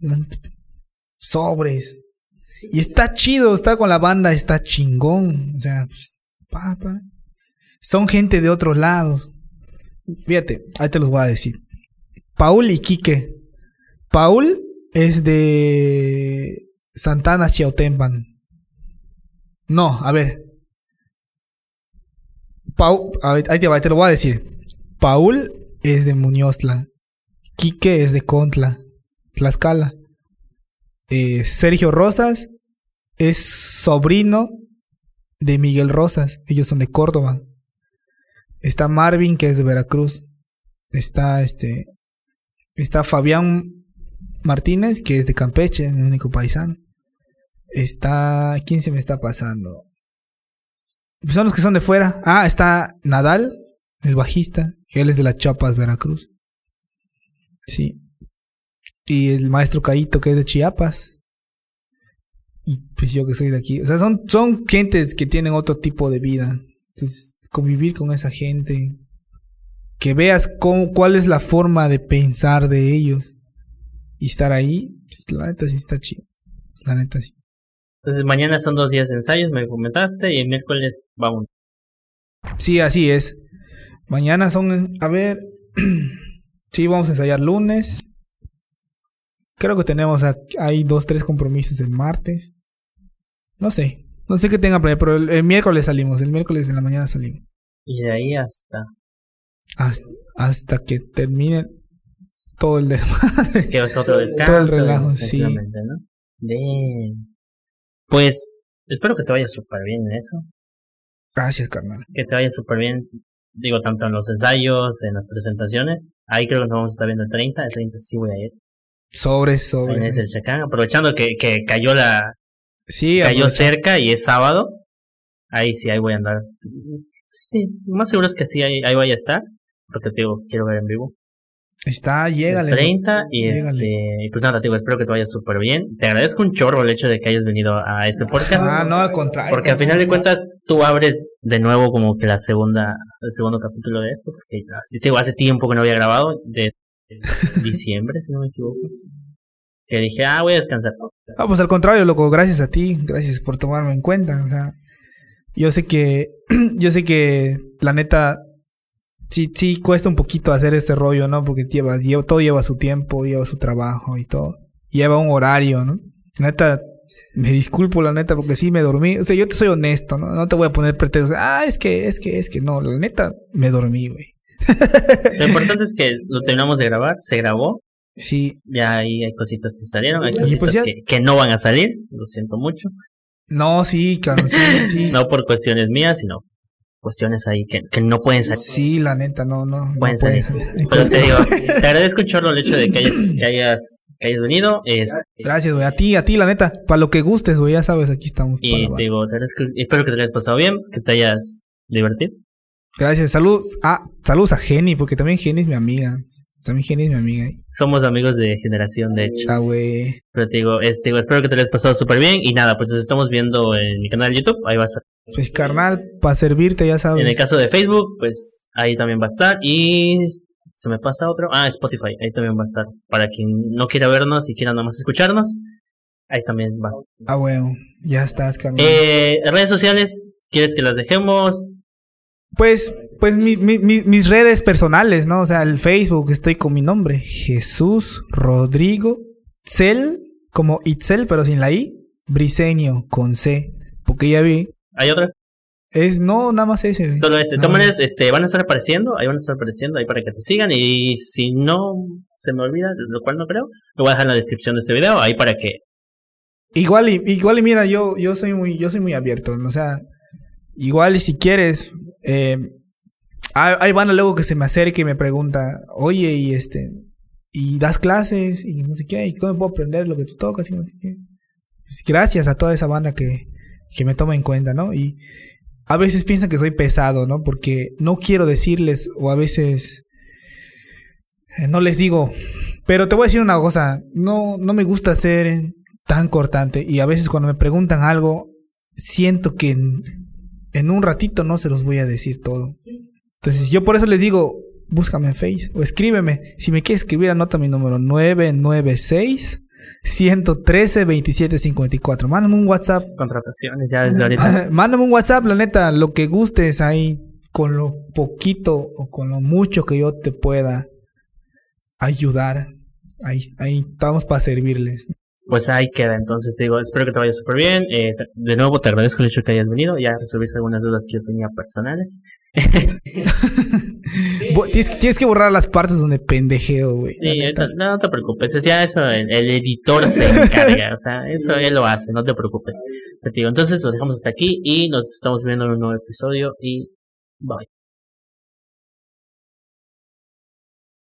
sobres. Y está chido, estar con la banda está chingón. O sea, pues, papá. Son gente de otros lados. Fíjate, ahí te los voy a decir. Paul y Quique. Paul es de Santana Chiautempan. No, a ver. Paul, ahí te, te lo voy a decir. Paul es de Muñozla. Quique es de Contla, Tlaxcala. Eh, Sergio Rosas es sobrino de Miguel Rosas. Ellos son de Córdoba. Está Marvin, que es de Veracruz. Está este. Está Fabián Martínez, que es de Campeche, el único paisano. Está. ¿Quién se me está pasando? Pues son los que son de fuera. Ah, está Nadal, el bajista. Que él es de las Chapas, Veracruz. Sí. Y el maestro Caíto, que es de Chiapas. Y pues yo que soy de aquí. O sea, son, son gentes que tienen otro tipo de vida. Entonces, convivir con esa gente. que veas cómo, cuál es la forma de pensar de ellos y estar ahí, pues, la neta sí está chido. La neta sí. Entonces mañana son dos días de ensayos, me comentaste, y el miércoles vamos. Sí, así es. Mañana son, a ver, sí, vamos a ensayar lunes. Creo que tenemos, hay dos, tres compromisos el martes. No sé, no sé qué tenga planeado, pero el, miércoles salimos, el miércoles en la mañana salimos. Y de ahí hasta... Hasta, que termine todo el desmadre. Que otro descanso. Todo el relajo, sí. Pues espero que te vaya súper bien en eso. Gracias, carnal. Que te vaya súper bien, digo, tanto en los ensayos, en las presentaciones. Ahí creo que nos vamos a estar viendo el 30, el 30 sí voy a ir. Sobres, sobres. En el Chacán, aprovechando que, que cayó la... Sí, cayó cerca y es sábado. Ahí sí, ahí voy a andar. Sí, más seguro es que sí, ahí, ahí voy a estar. Porque te digo, quiero ver en vivo. Está, llégale. 30 y este, pues nada, te digo, espero que te vaya súper bien. Te agradezco un chorro el hecho de que hayas venido a este podcast. Ah, no, al contrario. Porque al final de cuentas tú abres de nuevo como que la segunda, el segundo capítulo de esto. Porque te digo, hace tiempo que no había grabado, de, diciembre, si no me equivoco. Que dije, ah, voy a descansar. Ah, pues al contrario, loco, gracias a ti, gracias por tomarme en cuenta. O sea, yo sé que, yo sé que la neta sí, sí cuesta un poquito hacer este rollo, ¿no? Porque lleva, lleva, todo lleva su tiempo, lleva su trabajo y todo. Lleva un horario, ¿no? Neta, me disculpo, la neta, porque sí me dormí. O sea, yo te soy honesto, ¿no? No te voy a poner pretextos. Ah, es que, es que, es que no. La neta, me dormí, güey. Lo importante es que lo terminamos de grabar, se grabó. Sí. Ya ahí hay cositas que salieron, hay pues cositas que, que, no van a salir, lo siento mucho. No, sí, claro, sí, sí. no por cuestiones mías, sino cuestiones ahí que, que no pueden salir. Sí, la neta, no, no. Pueden salir. Pero te digo, te agradezco un el hecho de que hayas, que hayas, que hayas venido. Es, Gracias, güey. A ti, a ti, la neta. Para lo que gustes, güey, ya sabes, aquí estamos. Y te digo, te agradezco, espero que te hayas pasado bien, que te hayas divertido. Gracias. Saludos a, saludos a Jenny, porque también Jenny es mi amiga. También Jenny es mi amiga. Somos amigos de generación, de hecho. Ah, güey. Pero te digo, este, espero que te hayas pasado súper bien. Y nada, pues nos estamos viendo en mi canal de YouTube. Ahí vas a pues carnal, para servirte, ya sabes. En el caso de Facebook, pues ahí también va a estar. Y se me pasa otro. Ah, Spotify, ahí también va a estar. Para quien no quiera vernos y quiera nada más escucharnos, ahí también va a estar. Ah, bueno, ya estás, carnal. Eh, redes sociales, ¿quieres que las dejemos? Pues, pues mi, mi, mis redes personales, ¿no? O sea, el Facebook, estoy con mi nombre. Jesús Rodrigo Cel, como Itzel, pero sin la I. Briseño, con C. Porque ya vi ¿Hay otras? Es, no, nada más ese. Solo ese. De todas maneras, este, van a estar apareciendo, ahí van a estar apareciendo, ahí para que te sigan. Y si no se me olvida, lo cual no creo, lo voy a dejar en la descripción de este video, ahí para que. Igual y, igual y mira, yo, yo soy muy, yo soy muy abierto, o sea, igual y si quieres, eh, ahí van luego que se me acerque y me pregunta, oye, y este, y das clases, y no sé qué, y cómo puedo aprender lo que tú tocas, y no sé qué. Pues gracias a toda esa banda que, que me toma en cuenta, ¿no? Y a veces piensan que soy pesado, ¿no? Porque no quiero decirles o a veces eh, no les digo. Pero te voy a decir una cosa, no, no me gusta ser tan cortante y a veces cuando me preguntan algo, siento que en un ratito no se los voy a decir todo. Entonces yo por eso les digo, búscame en Face o escríbeme. Si me quieres escribir, anota mi número 996 113 27 54. Mándame un WhatsApp. Contrataciones ya desde ahorita. Mándame un WhatsApp, la neta, lo que gustes ahí, con lo poquito o con lo mucho que yo te pueda ayudar. Ahí, ahí estamos para servirles. Pues ahí queda, entonces te digo, espero que te vaya súper bien. Eh, de nuevo te agradezco el hecho que hayas venido, ya resolviste algunas dudas que yo tenía personales. tienes, que borrar las partes donde pendejeo, güey. Sí, no, no, te preocupes. Ya eso, el, editor se encarga. o sea, eso él lo hace, no te preocupes. Te digo, entonces lo dejamos hasta aquí y nos estamos viendo en un nuevo episodio y bye.